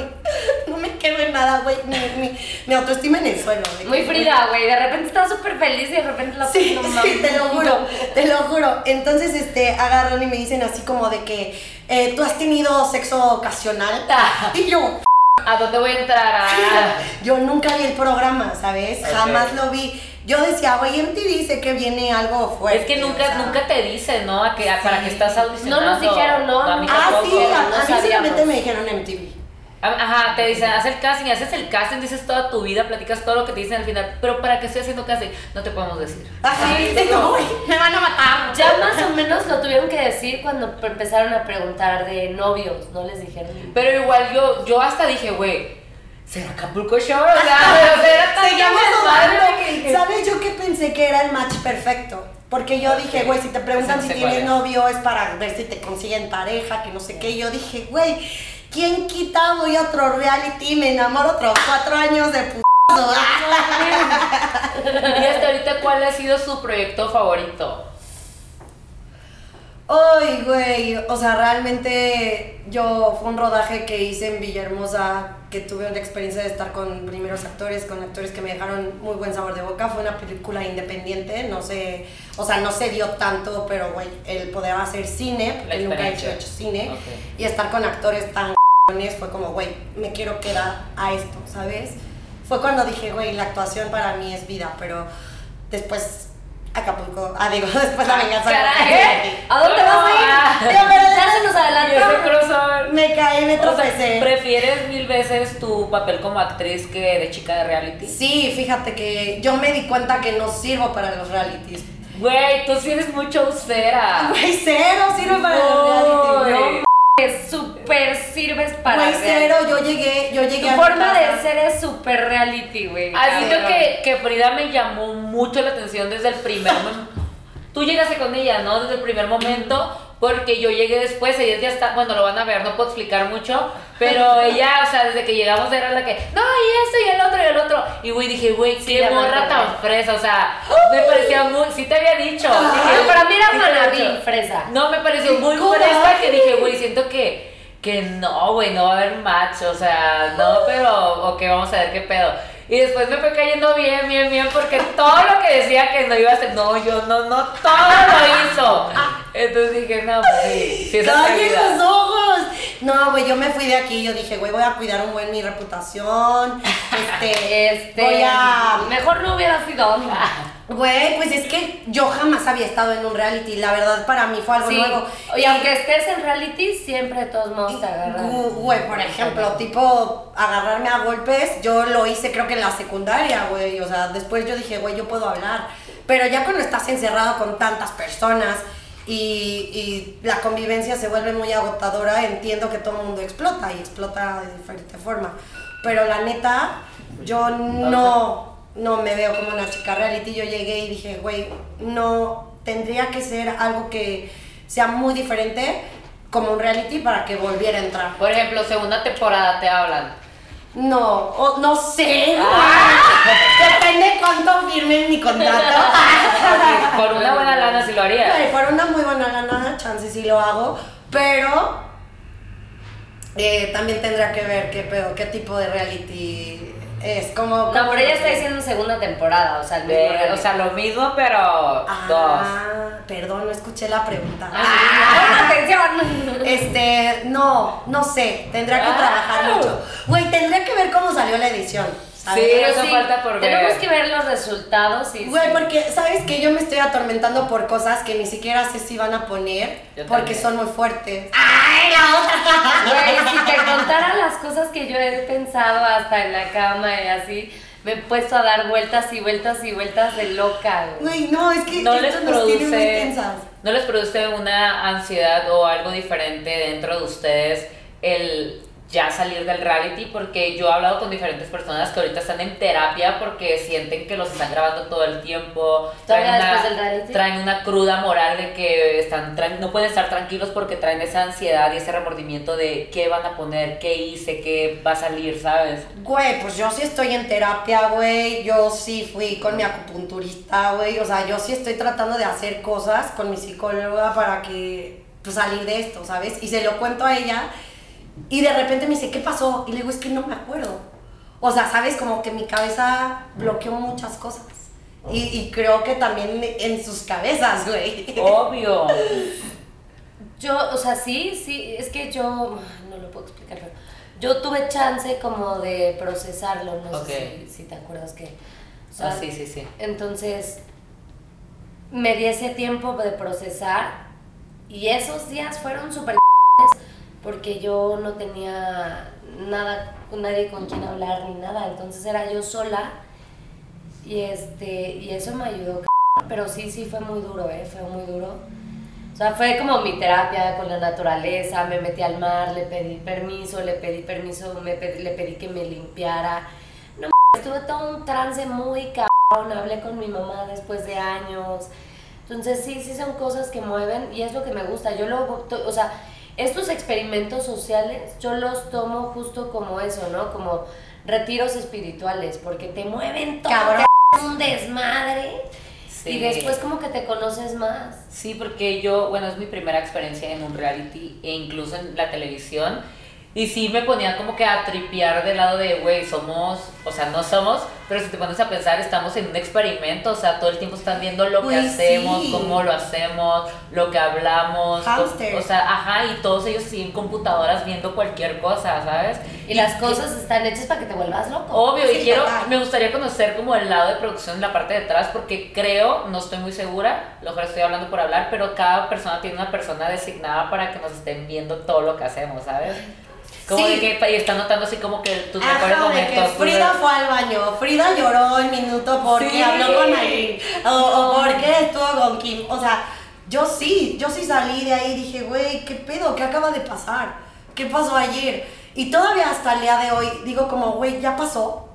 S3: no me quedo en nada, güey. Mi, mi, mi autoestima en el suelo. de
S2: Muy
S3: que,
S2: frida, güey. De repente estás súper feliz y de repente la
S3: Sí,
S2: no
S3: sí, te lo juro, te lo juro. Entonces, este, agarran y me dicen así como de que eh, tú has tenido sexo ocasional.
S1: Ah.
S3: Y yo,
S1: ¿A dónde voy a entrar? Ah. *laughs*
S3: yo nunca vi el programa, ¿sabes? Jamás lo vi. Yo decía, güey, MTV sé que viene algo fuerte.
S1: Es que nunca,
S3: o sea.
S1: nunca te dicen, ¿no? A que, a- para que estás audicionando.
S2: No nos dijeron, no, no.
S3: Ah, sí, a, mí solamente me dijeron MTV.
S1: Ah, Ajá, te dicen, haz el casting, haces el casting, dices toda tu vida, platicas todo lo que te dicen al final, pero ¿para qué estoy haciendo casting? No te podemos decir.
S3: Ajá,
S2: Sí,
S3: sí, no, güey, me van a matar.
S2: Ya *laughs* más o menos lo tuvieron que decir cuando empezaron a preguntar de novios, no les dijeron.
S1: Pero igual yo, yo hasta dije, güey, ¿será Acapulco Shore? O sea,
S3: Seguíamos dudando. ¿Sabes yo que pensé que era el match perfecto? Porque yo dije, güey, si te preguntan si
S1: sé
S3: tienes
S1: es.
S3: novio es para ver si te consiguen pareja, que no sé qué. Yo dije, güey, ¿quién quita? Voy a otro reality, me enamoro otros cuatro años de p***.
S1: Y hasta ahorita, ¿cuál ha sido su proyecto favorito?
S3: Ay, güey, o sea, realmente yo fue un rodaje que hice en Villahermosa, que tuve una experiencia de estar con primeros actores, con actores que me dejaron muy buen sabor de boca. Fue una película independiente, no sé, o sea, no se dio tanto, pero güey, el poder hacer cine, porque
S1: La
S3: nunca he hecho, cine, y estar con actores tan fue como, güey, me quiero quedar a esto, ¿sabes? Fue cuando dije, güey, la actuación para mí es vida, pero después Acapulco, ah, digo, *laughs* después la venganza.
S2: Caray,
S3: Kennedy.
S2: ¿a dónde vas a ir?
S1: Ah.
S3: Digo, pero
S2: Ya se nos adelantó.
S3: Me caí, me
S1: O sea,
S3: tropecé.
S1: ¿Prefieres mil veces tu papel como actriz que de chica de reality?
S3: Sí, fíjate que yo me di cuenta que no sirvo para los realities.
S1: Güey, tú sí eres mucho austera.
S3: Güey, cero sirvo para
S1: No,
S3: los realities.
S1: güey.
S2: Que súper sirves para
S3: Güey, cero, yo llegué, yo llegué
S2: Tu
S3: a mi
S2: forma
S3: casa.
S2: de ser es súper reality, güey.
S1: Así
S2: cabrón.
S1: que, que Frida me llamó mucho la atención desde el primer momento. *laughs* Tú llegaste con ella, ¿no? Desde el primer momento, porque yo llegué después, ella ya está, bueno, lo van a ver, no puedo explicar mucho, pero *laughs* ella, o sea, desde que llegamos era la que, no, y esto, y el otro, y el otro. Y güey, dije, güey, qué morra tan fresa, o sea, me parecía muy, sí te había dicho. dije,
S2: para mí era
S1: sí
S2: fresa.
S1: No, me pareció muy
S3: ¡Qué
S1: fresa que dije, güey, siento que, que no, güey, no va a haber match, o sea, no, pero, ok, vamos a ver qué pedo. Y después me fue cayendo bien, bien, bien, porque todo lo que decía que no iba a hacer, no, yo no, no, todo lo hizo. Entonces dije, no, pues sí, sí es
S3: ¡Cállen
S1: atrevida.
S3: los ojos! No, güey, yo me fui de aquí, yo dije, güey, voy a cuidar un buen mi reputación. Este, *laughs*
S2: Este,
S3: voy a
S2: mejor no hubiera sido.
S3: Güey, pues es que yo jamás había estado en un reality. La verdad, para mí fue algo
S2: Sí.
S3: nuevo.
S2: Y aunque estés en reality, siempre de todos modos te agarran.
S3: Güey, por ejemplo, tipo agarrarme a golpes, yo lo hice creo que en la secundaria, güey. O sea, después yo dije, güey, yo puedo hablar. Pero ya cuando estás encerrado con tantas personas y, y la convivencia se vuelve muy agotadora, entiendo que todo el mundo explota y explota de diferente forma. Pero la neta, yo no, no me veo como una chica reality. Yo llegué y dije, güey, no, tendría que ser algo que sea muy diferente como un reality para que volviera a entrar.
S1: Por ejemplo, segunda temporada te hablan.
S3: No, no sé.
S1: Ah. *laughs*
S3: Depende cuánto firme en mi contrato.
S1: Por una buena *laughs* lana sí lo haría.
S3: Por una muy buena lana, chance sí lo hago, pero eh, también tendría que ver qué pedo, qué tipo de reality es. Como,
S2: No,
S3: como-
S2: pero ella está diciendo segunda temporada, o sea, el mismo
S1: De- o sea, lo mismo, pero dos.
S3: Ah, perdón, no escuché la pregunta.
S2: ¡Ah! atención! *laughs*
S3: Este, no, no sé, tendría que
S1: Ah.
S3: trabajar mucho. Güey, tendría que ver cómo salió la edición.
S1: Sí,
S2: Pero
S1: eso falta por ver.
S2: Tenemos que ver los resultados y
S3: Güey,
S2: sí.
S3: porque sabes que yo me estoy atormentando por cosas que ni siquiera sé si van a poner
S1: Yo
S3: porque
S1: también.
S3: son muy fuertes. *laughs* ¡Ay, la otra!
S2: Güey, si te contara las cosas que yo he pensado hasta en la cama y así, me he puesto a dar vueltas y vueltas y vueltas de loca, güey.
S3: No, es que
S1: no les
S3: muy
S1: produce
S3: tensas.
S1: no les produce una ansiedad o algo diferente dentro de ustedes el ya salir del reality porque yo he hablado con diferentes personas que ahorita están en terapia porque sienten que los están grabando todo el tiempo
S2: ¿Todavía
S1: una,
S2: después del reality?
S1: traen una cruda moral de que están no pueden estar tranquilos porque traen esa ansiedad y ese remordimiento de qué van a poner, qué hice, qué va a salir, ¿sabes?
S3: Güey, pues yo sí estoy en terapia, güey. Yo sí fui con mi acupunturista, güey. O sea, yo sí estoy tratando de hacer cosas con mi psicóloga para que, pues, salir de esto, ¿sabes? Y se lo cuento a ella y de repente me dice, ¿qué pasó? Y le digo, es que no me acuerdo. O sea, sabes, como que mi cabeza bloqueó muchas cosas. Y, y creo que también en sus cabezas, güey.
S1: Obvio.
S2: Yo, o sea, sí, sí, es que yo, no lo puedo explicar, pero yo tuve chance como de procesarlo, no
S1: Ok.
S2: sé si, si te acuerdas que... o sea,
S1: Ah, sí, sí, sí.
S2: Entonces, me di ese tiempo de procesar y esos días fueron súper porque yo no tenía nada, nadie con quien hablar ni nada, entonces era yo sola y este y eso me ayudó, pero sí, sí fue muy duro, eh, fue muy duro. O sea, fue como mi terapia con la naturaleza, me metí al mar, le pedí permiso, le pedí permiso, me pedí- le pedí que me limpiara. No estuve todo un trance muy cabrón, hablé con mi mamá después de años. Entonces sí, sí son cosas que mueven y es lo que me gusta. Yo lo, o sea, estos experimentos sociales yo los tomo justo como eso, ¿no? Como retiros espirituales, porque te mueven todo,
S3: Cabrón.
S2: te hacen un desmadre
S1: Sí.
S2: y después como que te conoces más.
S1: Sí, porque yo, bueno, es mi primera experiencia en un reality e incluso en la televisión. Y sí me ponía como que a tripear del lado de, güey, somos, o sea, no somos, pero si te pones a pensar, estamos en un experimento, o sea, todo el tiempo están viendo lo que
S3: Uy,
S1: hacemos,
S3: sí.
S1: cómo lo hacemos, lo que hablamos.
S3: Hámster.
S1: O sea, ajá, y todos ellos siguen computadoras viendo cualquier cosa, ¿sabes?
S2: Y las cosas están hechas para que te vuelvas loco.
S1: Obvio, y quiero,
S3: total.
S1: me gustaría conocer como el lado de producción en la parte de atrás, porque creo, no estoy muy segura, lo mejor estoy hablando por hablar, pero cada persona tiene una persona designada para que nos estén viendo todo lo que hacemos, ¿sabes? Como
S3: Sí.
S1: de que y está notando así como que tus mejores
S3: Ajá, de que
S1: momentos.
S3: Frida fue al baño, Frida lloró el minuto porque
S1: Sí.
S3: habló con Aileen, o, o porque estuvo con Kim. O sea, yo sí, yo sí salí de ahí y dije, güey, ¿qué pedo? ¿Qué acaba de pasar? ¿Qué pasó ayer? Y todavía hasta el día de hoy digo como, güey, ya pasó.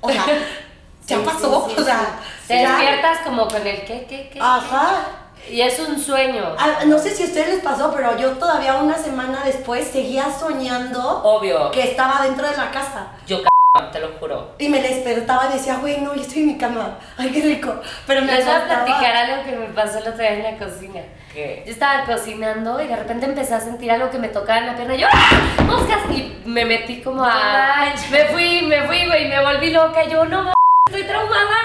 S3: O sea, *laughs* ya
S2: Sí,
S3: pasó. o sea.
S2: Te despiertas como con el qué, qué, qué.
S3: Ajá.
S2: qué. Y es un sueño.
S3: Ah, No sé si a ustedes les pasó, pero yo todavía una semana después seguía soñando
S1: Obvio,
S3: que estaba dentro de la casa.
S1: yo c te lo juro.
S3: Y me despertaba y decía, güey, no, yo estoy en mi cama. Ay, qué rico. Pero me
S2: Les voy a platicar algo que me pasó el otro día en la cocina.
S1: Que
S2: Yo estaba cocinando y de repente empecé a sentir algo que me tocaba en la pierna. Y yo, ¡ah! ¡Moscas! Y me metí como a. Me fui, me fui, güey, me volví loca. Y yo, no, estoy traumada.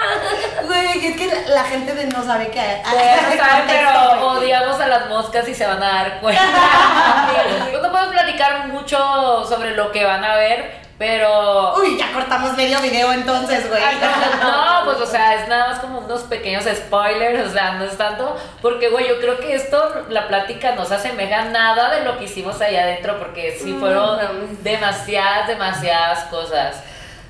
S3: Güey, es que la, la gente de no sabe qué
S1: Bueno, saben, pero odiamos a las moscas y se van a dar cuenta. *laughs* No puedo platicar mucho sobre lo que van a ver, pero
S3: Uy, ya cortamos medio video entonces, güey.
S1: No, pues o sea, es nada más como unos pequeños spoilers, o sea, no es tanto, porque güey, yo creo que esto, la plática no se asemeja nada de lo que hicimos ahí adentro, porque sí
S2: Mm,
S1: fueron demasiadas, demasiadas cosas.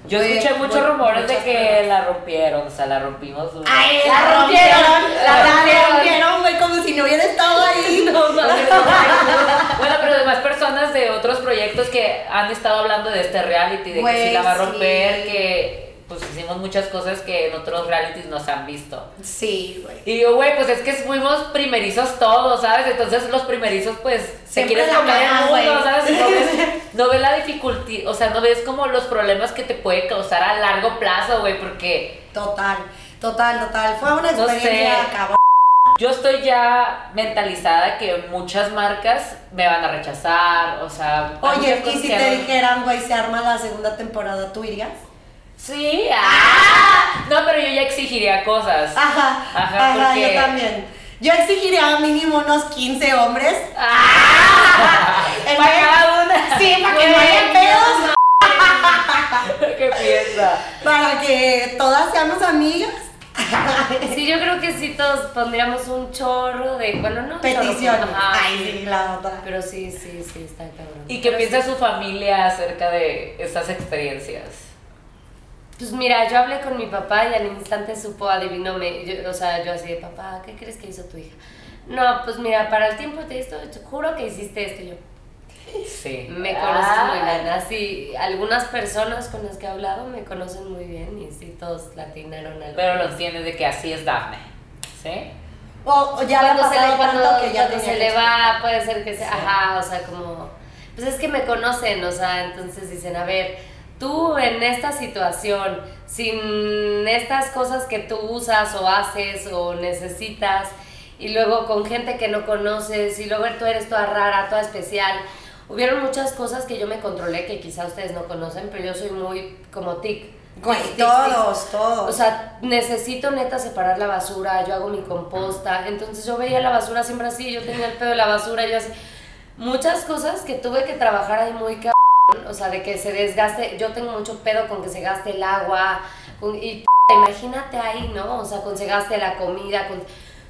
S1: Yo escuché muchos rumores de que la rompieron, o sea, la rompimos.
S3: Ay,
S2: La
S3: la
S2: rompieron,
S3: rompieron.
S2: la
S3: La
S2: rompieron.
S3: güey, como si no hubiera estado ahí. *laughs*
S2: No.
S1: Bueno, pero además personas de otros proyectos que han estado hablando de este reality, de que sí la va a romper,
S3: sí.
S1: que pues hicimos muchas cosas que en otros realities no se han visto.
S3: Sí, güey.
S1: Y yo, güey, pues es que fuimos primerizos todos, ¿sabes? Entonces los primerizos, pues, se quieren comer el mundo. ¿sabes? No ves, *laughs* no ves la dificultad, o sea, no ves como los problemas que te puede causar a largo plazo, güey, porque
S3: Total, total, total. Fue una
S1: No sé.
S3: experiencia cabrón.
S1: yo estoy ya mentalizada que muchas marcas me van a rechazar, o sea...
S3: Oye, y si te dijeran, güey, se arma la segunda temporada, ¿tú irías?
S1: Sí, ah, no, pero yo ya exigiría cosas.
S3: Ajá,
S1: Ajá,
S3: ajá,
S1: porque-
S3: yo también. Yo exigiría mínimo unos 15 hombres. *laughs* En
S1: Para cada una.
S3: Sí, para que no haya pedos, *laughs*
S1: ¿Qué piensa?
S3: para que todas seamos amigas. *laughs*
S2: Sí, yo creo que sí todos pondríamos un chorro de. Bueno, no. ajá,
S3: Ay, sí, la otra.
S2: Pero sí, sí, sí, está cabrón.
S1: ¿Y qué piensa
S2: sí.
S1: su familia acerca de estas experiencias?
S2: Pues mira, yo hablé con mi papá y al instante supo, adivinó, me, yo- o sea, yo así de, papá, ¿qué crees que hizo tu hija? No, pues mira, para el tiempo de esto, te juro que hiciste esto yo.
S1: Sí.
S2: Me conoces
S1: Ah.
S2: muy bien, así, algunas personas con las que he hablado me conocen muy bien y sí, todos latinaron al
S1: Pero lo entiendes de que así es Daphne. ¿Sí?
S3: O, o ya
S2: cuando se le,
S3: pasado
S2: cuando,
S3: que ya
S2: cuando se le va, puede ser que sea, ajá, o sea, como, pues es que me conocen, o sea, entonces dicen, a ver, tú en esta situación, sin estas cosas que tú usas o haces o necesitas, y luego con gente que no conoces, y luego tú eres toda rara, toda especial, hubieron muchas cosas que yo me controlé que quizá ustedes no conocen, pero yo soy muy como tic.
S3: Güey,
S2: Tic,
S3: todos,
S2: tic.
S3: todos.
S2: O sea, necesito neta separar la basura, yo hago mi composta, entonces yo veía la basura siempre así, yo tenía el pedo de la basura, yo así. Muchas cosas que tuve que trabajar ahí muy cabrón, o sea, de que se desgaste, yo tengo mucho pedo con que se gaste el agua, con- y imagínate ahí, ¿no? O sea, con se gaste la comida, con, o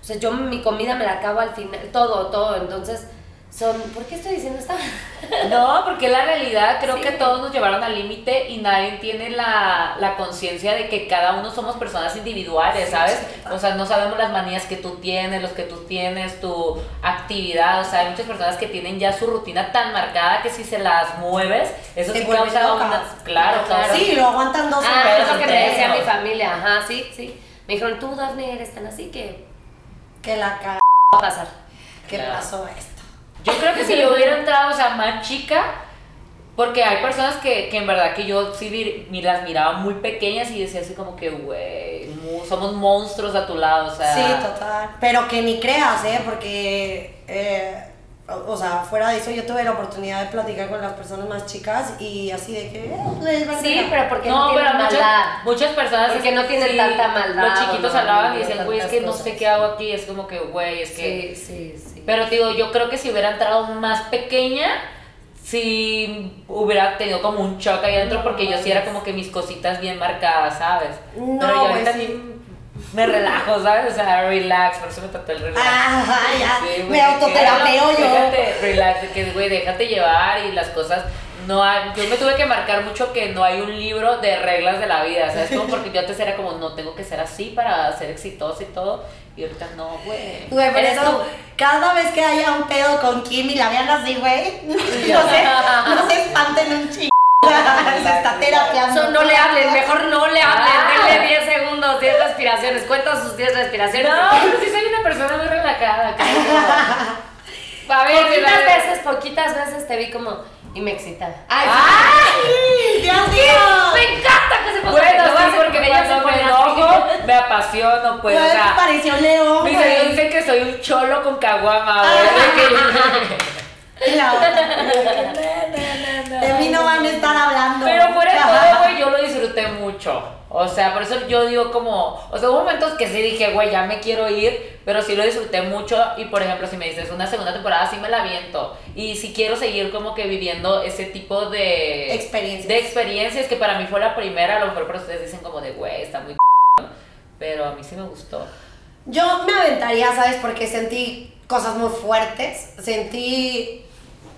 S2: sea, yo mi comida me la acabo al final, todo, todo, entonces son, ¿por qué estoy diciendo esto? *laughs*
S1: No, porque la realidad creo
S2: Sí.
S1: que todos nos llevaron al límite y nadie tiene la, la conciencia de que cada uno somos personas individuales, ¿sabes? O sea, no sabemos las manías que tú tienes, los que tú tienes, tu actividad. O sea, hay muchas personas que tienen ya su rutina tan marcada que si se las mueves, eso
S3: Se
S1: sí causa una... Claro, claro.
S3: Sí, lo aguantan dos
S2: Ah, es lo que me decía mi familia, ajá, sí, sí. Me dijeron, tú, Dafne, eres tan así que
S3: Que la ca...
S2: va a pasar.
S3: ¿Qué
S1: Claro.
S3: pasó esto?
S1: Yo creo que si yo hubiera *laughs* entrado, o sea, más chica, porque hay personas que, que en verdad que yo sí vi- mi- las miraba muy pequeñas y decía así como que, güey, somos monstruos a tu lado, o sea.
S3: Sí, total. Pero que ni creas, ¿eh? Porque, eh, o, o sea, fuera de eso, yo tuve la oportunidad de platicar con las personas más chicas y así de que, eh, pues,
S2: Sí, pero porque no,
S1: No,
S2: tienen
S1: pero muchas,
S2: maldad.
S1: muchas personas
S2: Porque no tienen tanta maldad,
S1: Los chiquitos
S2: no,
S1: hablaban
S2: no,
S1: y decían, güey, es que no sé qué hago aquí. Es como que, güey, es que.
S2: Sí, sí, sí.
S1: Pero digo, yo creo que si hubiera entrado más pequeña, sí hubiera tenido como un shock ahí adentro, porque yo sí era como que mis cositas bien marcadas, ¿sabes?
S3: No,
S1: Pero yo ahorita
S3: sí.
S1: me relajo, ¿sabes? O sea, relax, por eso me tatué el relax.
S3: Ah, ya,
S1: Sí,
S3: me autoterapeo yo.
S1: Déjate, relax, que, güey, déjate llevar y las cosas. No hay, yo me tuve que marcar mucho que no hay un libro de reglas de la vida, ¿sabes? Como *laughs* porque yo antes era como, no, tengo que ser así para ser exitosa y todo. Y ahorita no, güey.
S3: Güey,
S2: Eres
S3: eso,
S2: tú.
S3: Cada vez que haya un pedo con Kim y la vean así, güey, *laughs* no sé, no se espanten un chingo. *laughs* Se está terapiando.
S2: So, no le hablen, mejor no le hablen.
S1: Ah.
S2: Denle 10 segundos, 10 respiraciones. Cuenta sus 10 respiraciones.
S1: No, pero sí soy una persona muy relajada. creo. *laughs* A ver,
S2: Poquitas veces, poquitas veces te vi como. Y me excitaba.
S3: ¡Ay,
S2: ¡Ay!
S3: Dios mío!
S2: Me encanta que se ponga
S1: Bueno, sí, porque
S2: se
S1: cuando me enojo, me apasiono, pues, o
S3: Güey,
S1: sea.
S3: pareció león,
S1: Mis amigos
S3: güey.
S1: dicen que soy un cholo con caguama, güey. de que-
S3: La otra. *laughs* De mí no van a estar hablando.
S1: Pero de todo, güey, yo lo disfruté mucho. O sea, por eso yo digo como, o sea, hubo momentos que sí dije, güey, ya me quiero ir, pero sí lo disfruté mucho y por ejemplo, si me dices una segunda temporada, sí me la aviento. Y si quiero seguir como que viviendo ese tipo de
S3: Experiencias.
S1: De experiencias que para mí fue la primera, a lo mejor para ustedes dicen como de, güey, está muy pero a mí sí me gustó.
S3: Yo me aventaría, ¿sabes? Porque sentí cosas muy fuertes. Sentí,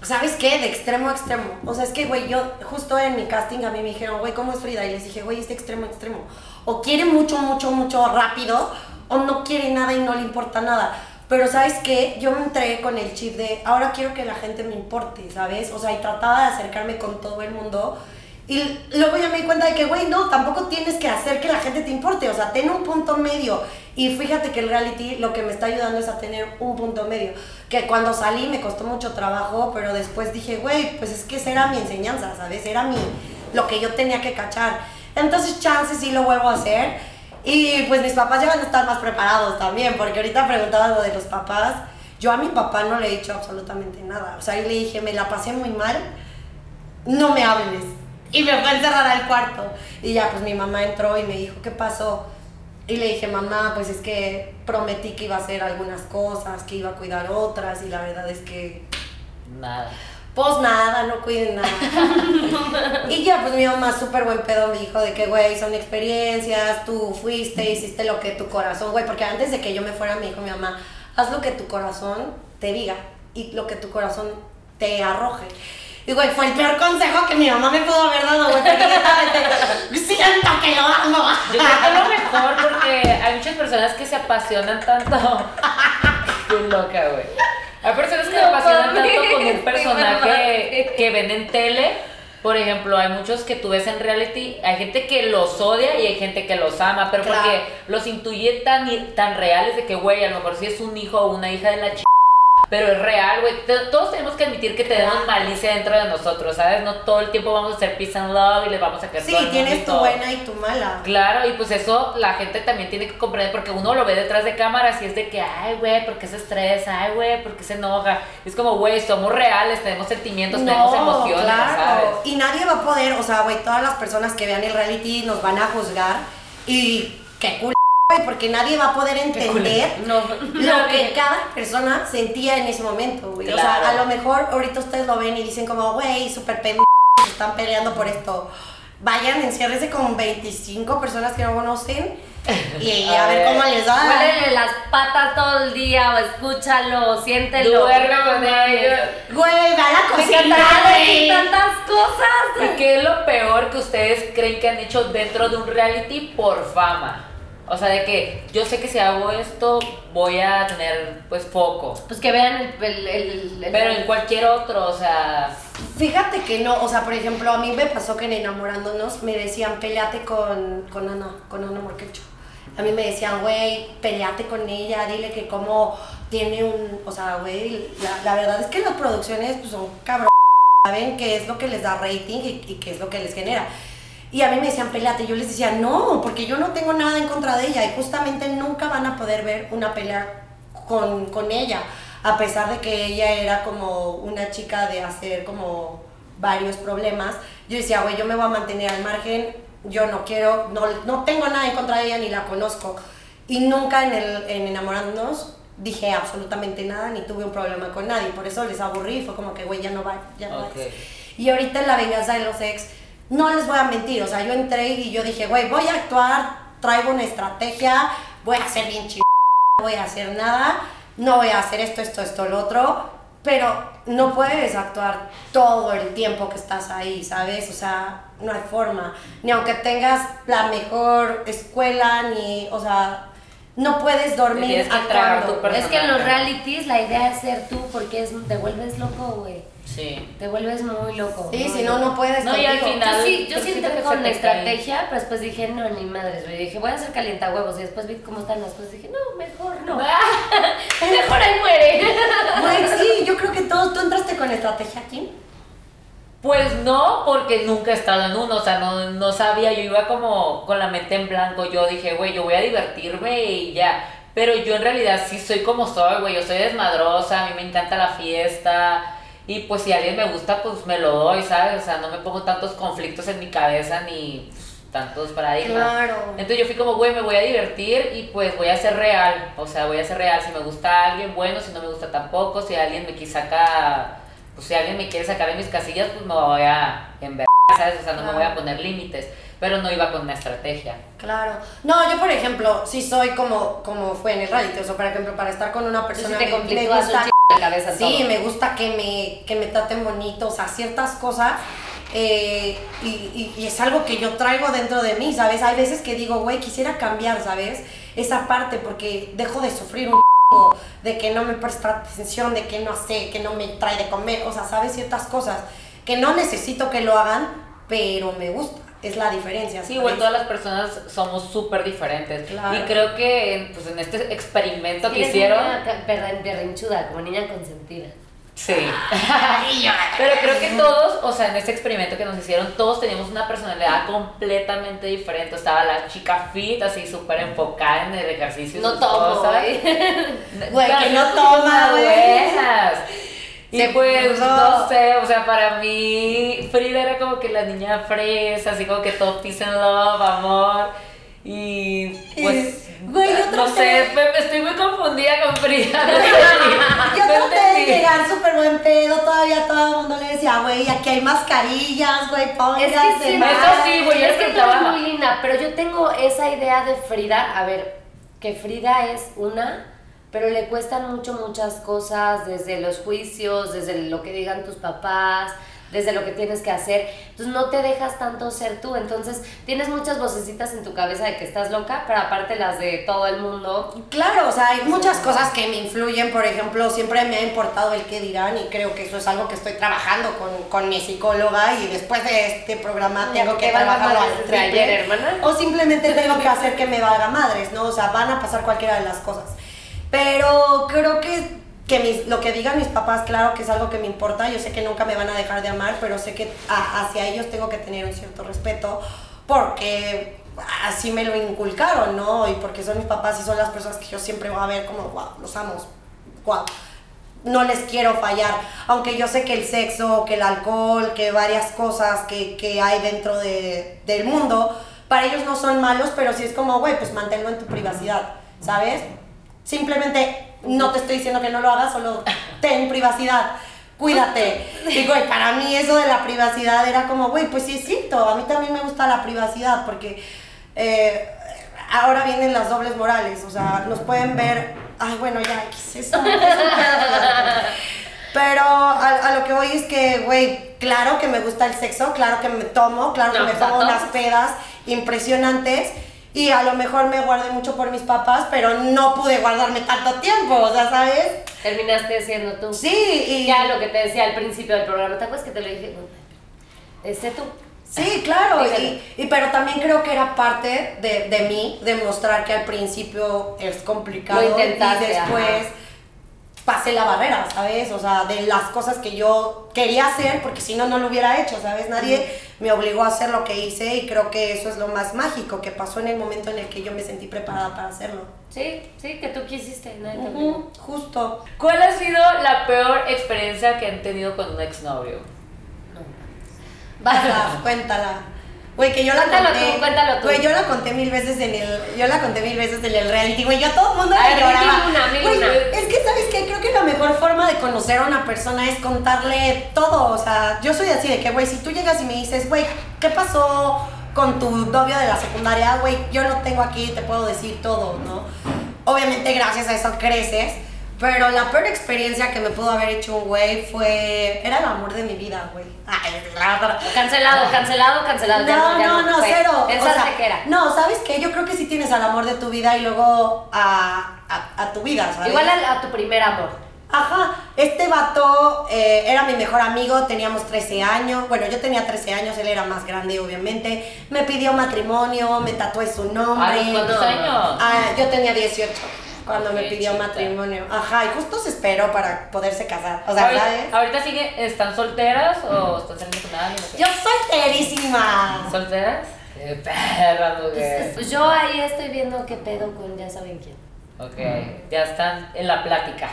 S3: ¿sabes qué? De extremo a extremo. O sea, es que, güey, yo justo en mi casting a mí me dijeron, güey, ¿cómo es Frida? Y les dije, güey, es de extremo a extremo. O quiere mucho, mucho, mucho rápido, o no quiere nada y no le importa nada. Pero, ¿sabes qué? Yo me entregué con el chip de, ahora quiero que la gente me importe, ¿sabes? O sea, y trataba de acercarme con todo el mundo. Y luego ya me di cuenta de que, güey, no, tampoco tienes que hacer que la gente te importe, o sea, ten un punto medio. Y fíjate que el reality lo que me está ayudando es a tener un punto medio. Que cuando salí me costó mucho trabajo, pero después dije, güey, pues es que esa era mi enseñanza, ¿sabes? Era mi, lo que yo tenía que cachar. Entonces, chances sí lo vuelvo a hacer. Y pues mis papás ya van a estar más preparados también, porque ahorita preguntabas lo de los papás. Yo a mi papá no le he dicho absolutamente nada. O sea, y le dije, me la pasé muy mal, no me hables. Y me fue a encerrar al cuarto. Y ya, pues mi mamá entró y me dijo, ¿qué pasó? Y le dije, mamá, pues es que prometí que iba a hacer algunas cosas, que iba a cuidar otras, y la verdad es que,
S1: Nada.
S3: pues nada, no cuiden nada. *laughs* y ya, pues mi mamá, súper buen pedo, me dijo de que, güey, son experiencias, tú fuiste, hiciste lo que tu corazón, güey, porque antes de que yo me fuera, me dijo mi mamá, haz lo que tu corazón te diga y lo que tu corazón te arroje. Y, güey, fue el peor consejo que mi mamá me pudo haber dado, güey, porque yo estaba de, siento que lo amo.
S1: Yo creo que es lo mejor porque hay muchas personas que se apasionan tanto. *laughs* Qué loca, güey. Hay personas que se
S2: No
S1: apasionan tanto con un personaje que ven en tele. Por ejemplo, hay muchos que tú ves en reality, hay gente que los odia y hay gente que los ama, pero
S3: Claro.
S1: porque los intuye tan, tan reales de que, güey, a lo mejor si es un hijo o una hija de la ch... pero es real, güey. Todos tenemos que admitir que tenemos
S3: Claro.
S1: malicia dentro de nosotros, ¿sabes? No todo el tiempo vamos a hacer peace and love y les vamos a querer
S3: Sí, tienes tu buena y tu mala.
S1: Claro, y pues eso la gente también tiene que comprender porque uno lo ve detrás de cámaras y es de que, ay, güey, ¿por qué se estresa? Ay, güey, ¿por qué se enoja? Es como, güey, somos reales, tenemos sentimientos, tenemos emociones, ¿sabes?
S3: Y nadie va a poder, o sea, güey, todas las personas que vean el reality nos van a juzgar y qué güey, porque nadie va a poder entender
S1: No,
S3: lo que cada persona sentía en ese momento, güey. O
S1: Claro.
S3: sea, a lo mejor ahorita ustedes lo ven y dicen como, güey, súper pendejo, están peleando por esto. Vayan, enciérrense con 25 personas que no conocen y a,
S1: A
S3: ver
S1: ver.
S3: cómo les va.
S2: Huélele las patas todo el día o escúchalo, o siéntelo.
S1: Duerme con ellos.
S3: Güey, ve a la cocina, güey.
S2: tantas cosas.
S1: ¿Y qué es lo peor que ustedes creen que han hecho dentro de un reality por fama? O sea, de que yo sé que si hago esto voy a tener pues foco.
S2: Pues que vean el. el, el- el-
S1: Pero en cualquier otro, o sea,
S3: Fíjate que no, o sea, por ejemplo, a mí me pasó que en enamorándonos me decían, peleate con, con Ana, con Ana Morquecho. A mí me decían, güey, peleate con ella, dile que como tiene un, o sea, güey, la, la verdad es que las producciones pues, son cabrón, saben qué es lo que les da rating y, y qué es lo que les genera. Y a mí me decían, peleate, yo les decía, no, porque yo no tengo nada en contra de ella y justamente nunca van a poder ver una pelea con, con ella, a pesar de que ella era como una chica de hacer como varios problemas. Yo decía, güey, yo me voy a mantener al margen, yo no quiero, no, no tengo nada en contra de ella ni la conozco. Y nunca en, el, en enamorándonos dije absolutamente nada ni tuve un problema con nadie, por eso les aburrí fue como que, güey, ya no va, ya no
S1: Ok.
S3: vayas. Y ahorita en la venganza de los ex, no les voy a mentir, o sea, yo entré y yo dije, güey, voy a actuar, traigo una estrategia, voy a hacer bien chido, no voy a hacer nada, no voy a hacer esto, esto, esto, lo otro, pero no puedes actuar todo el tiempo que estás ahí, ¿sabes? O sea, no hay forma, ni aunque tengas la mejor escuela, ni, o sea, no puedes dormir
S1: tienes que
S3: actuando.
S1: tu
S2: Es que en los realities la idea es ser tú porque es, te vuelves loco, güey.
S1: Sí.
S2: Te vuelves muy loco.
S3: Sí,
S2: muy
S3: si no,
S2: loco.
S3: no puedes
S1: No, y al final-
S2: Yo sí, yo sí
S1: siento
S2: entré
S1: que
S2: con estrategia, pero después dije, no, ni madres, güey. Dije, voy a hacer calientahuevos y después vi cómo están las cosas. Dije, no, mejor no. *laughs* mejor ahí muere. *laughs*
S3: Güey, sí, yo creo que todos, ¿tú entraste con estrategia aquí?
S1: Pues no, porque nunca he estado en uno, o sea, no, no sabía, yo iba como con la mente en blanco, yo dije, güey, yo voy a divertirme y ya, pero yo en realidad sí soy como soy, güey, yo soy desmadrosa, a mí me encanta la fiesta y pues si a alguien me gusta, pues me lo doy, ¿sabes? O sea, no me pongo tantos conflictos en mi cabeza ni pues, tantos paradigmas.
S3: Claro.
S1: Entonces yo fui como, güey, me voy a divertir y pues voy a ser real. O sea, voy a ser real. Si me gusta alguien, bueno, si no me gusta tampoco. Si alguien me quiere sacar, pues si alguien me quiere sacar de mis casillas, pues me voy a enver, ¿sabes? O sea, no me voy a poner límites. Pero no iba con una estrategia.
S3: Claro. No, yo por ejemplo, sí soy como, como fue en el reality. O sea, por ejemplo, para estar con una persona
S2: sí te
S3: me- me,
S2: conflictúas un
S3: gusta.
S2: La cabeza
S3: Sí,
S2: todo.
S3: me gusta que me, que me traten bonito, o sea, ciertas cosas. eh, y, y- y es algo que yo traigo dentro de mí, ¿sabes? Hay veces que digo, güey, quisiera cambiar, ¿sabes? Esa parte porque dejo de sufrir un de que no me presta atención, de que no sé, que no me trae de comer, o sea, ¿sabes? Ciertas cosas que no necesito que lo hagan, pero me gusta, es la diferencia.
S1: Sí, güey, todas las personas somos súper diferentes.
S3: Claro.
S1: Y creo que en, pues, en este experimento que hicieron...
S2: berrinchuda, como niña consentida.
S1: Sí. *laughs* *laughs* Pero creo que todos, o sea, en este experimento que nos hicieron, todos teníamos una personalidad completamente diferente. Estaba la chica fit, así súper enfocada en el ejercicio.
S2: No tomo,
S1: cosas.
S2: güey. *laughs*
S3: Que no
S1: dos
S3: toma, güey.
S1: Y pues, no sé, o sea, para mí, Frida era como que la niña fresa, así como que todo peace and love, amor. Y pues,
S3: Güey, yo
S1: no sé, me- estoy muy confundida con Frida. no *laughs*
S3: Yo traté de llegar súper buen pedo, todavía todo el mundo le decía, güey, aquí hay mascarillas, güey,
S2: Es
S3: pónganse
S2: que sí,
S3: más".
S1: Eso sí, güey, yo
S2: es
S1: le
S2: que tú eres muy linda, pero yo tengo esa idea de Frida, a ver, que Frida es una, pero le cuestan mucho muchas cosas, desde los juicios, desde lo que digan tus papás, desde lo que tienes que hacer. Entonces no te dejas tanto ser tú, entonces tienes muchas vocecitas en tu cabeza de que estás loca, pero aparte las de todo el mundo.
S3: Claro, o sea, hay muchas cosas que me influyen, por ejemplo, siempre me ha importado el qué dirán y creo que eso es algo que estoy trabajando con, con mi psicóloga y después de este programa tengo que trabajarlo al triple.
S2: ayer, hermana.
S3: O simplemente tengo que hacer que me valga madres, ¿no? O sea, van a pasar cualquiera de las cosas. Pero creo que que mis, lo que digan mis papás, claro que es algo que me importa, yo sé que nunca me van a dejar de amar, pero sé que hacia ellos tengo que tener un cierto respeto porque así me lo inculcaron, ¿no? Y porque son mis papás y son las personas que yo siempre voy a ver como, wow, los amo, wow. No les quiero fallar, aunque yo sé que el sexo, que el alcohol, que varias cosas que, que hay dentro de, del mundo, para ellos no son malos, pero sí es como, güey, pues manténlo en tu privacidad, ¿sabes? Simplemente no te estoy diciendo que no lo hagas, solo ten privacidad, cuídate. Y güey, para mí eso de la privacidad era como, güey, pues sí es cierto, a mí también me gusta la privacidad porque eh, ahora vienen las dobles morales, o sea, nos pueden ver, ay, bueno, ya, ¿qué es eso? Es. Pero a, a lo que voy es que, güey, claro que me gusta el sexo, claro que me tomo, claro que me tomo unas pedas impresionantes y a lo mejor me guardé mucho por mis papás, pero no pude guardarme tanto tiempo, o sea, ¿sabes?
S2: Terminaste siendo tú.
S3: Sí, y
S2: Ya lo que te decía al principio del programa, ¿te acuerdas que te lo dije? Este tú.
S3: Sí, claro, y, y- pero también creo que era parte de, de mí demostrar que al principio es complicado
S2: Lo
S3: y después
S2: ajá.
S3: Pasé la barrera, ¿sabes? O sea, de las cosas que yo quería hacer, porque si no, no lo hubiera hecho, ¿sabes? Nadie me obligó a hacer lo que hice y creo que eso es lo más mágico que pasó en el momento en el que yo me sentí preparada para hacerlo.
S2: Sí, sí, que tú quisiste. nadie
S3: justo.
S1: ¿Cuál ha sido la peor experiencia que han tenido con un exnovio?
S3: Basta, cuéntala. Güey, que yo la
S2: Cuéntalo
S3: conté.
S2: tú, cuéntalo tú.
S3: Güey, yo la conté mil veces en el. Yo la conté mil veces en el reality, güey. Yo a todo el mundo le lloraba.
S2: dime una, dime
S3: Güey,
S2: una.
S3: es que, ¿sabes qué? Creo que la mejor forma de conocer a una persona es contarle todo. O sea, yo soy así de que, güey, si tú llegas y me dices, güey, ¿qué pasó con tu novio de la secundaria? Güey, yo lo tengo aquí, te puedo decir todo, ¿no? Obviamente, gracias a eso creces. Pero la peor experiencia que me pudo haber hecho un güey fue. Era el amor de mi vida, güey. Ay, la verdad.
S2: Cancelado, cancelado, cancelado.
S3: No,
S2: ya
S3: no, no,
S2: fue.
S3: cero.
S2: Pensaste
S3: O sea,
S2: que era.
S3: No, ¿sabes qué? Yo creo que sí tienes al amor de tu vida y luego a, a, a tu vida, ¿sabes?
S2: Igual a, a tu primer amor.
S3: Ajá, este vato eh, era mi mejor amigo, teníamos 13 años, bueno, yo tenía 13 años, él era más grande, obviamente. Me pidió matrimonio, me tatué su nombre.
S1: ¿A cuántos
S2: no.
S1: años?
S3: Ah, yo tenía 18 cuando me pidió
S1: chiquita.
S3: matrimonio. Ajá, y justo se esperó para poderse casar. O sea,
S1: ahorita,
S3: ¿sabes?
S1: ahorita sigue, ¿están solteras o están saliendo con alguien? o qué?
S3: Yo solterísima.
S1: ¿Solteras? Qué perra,
S2: Pues,
S1: mujer.
S2: pues yo ahí estoy viendo qué pedo con ya saben quién.
S1: Ok, ya están en la plática.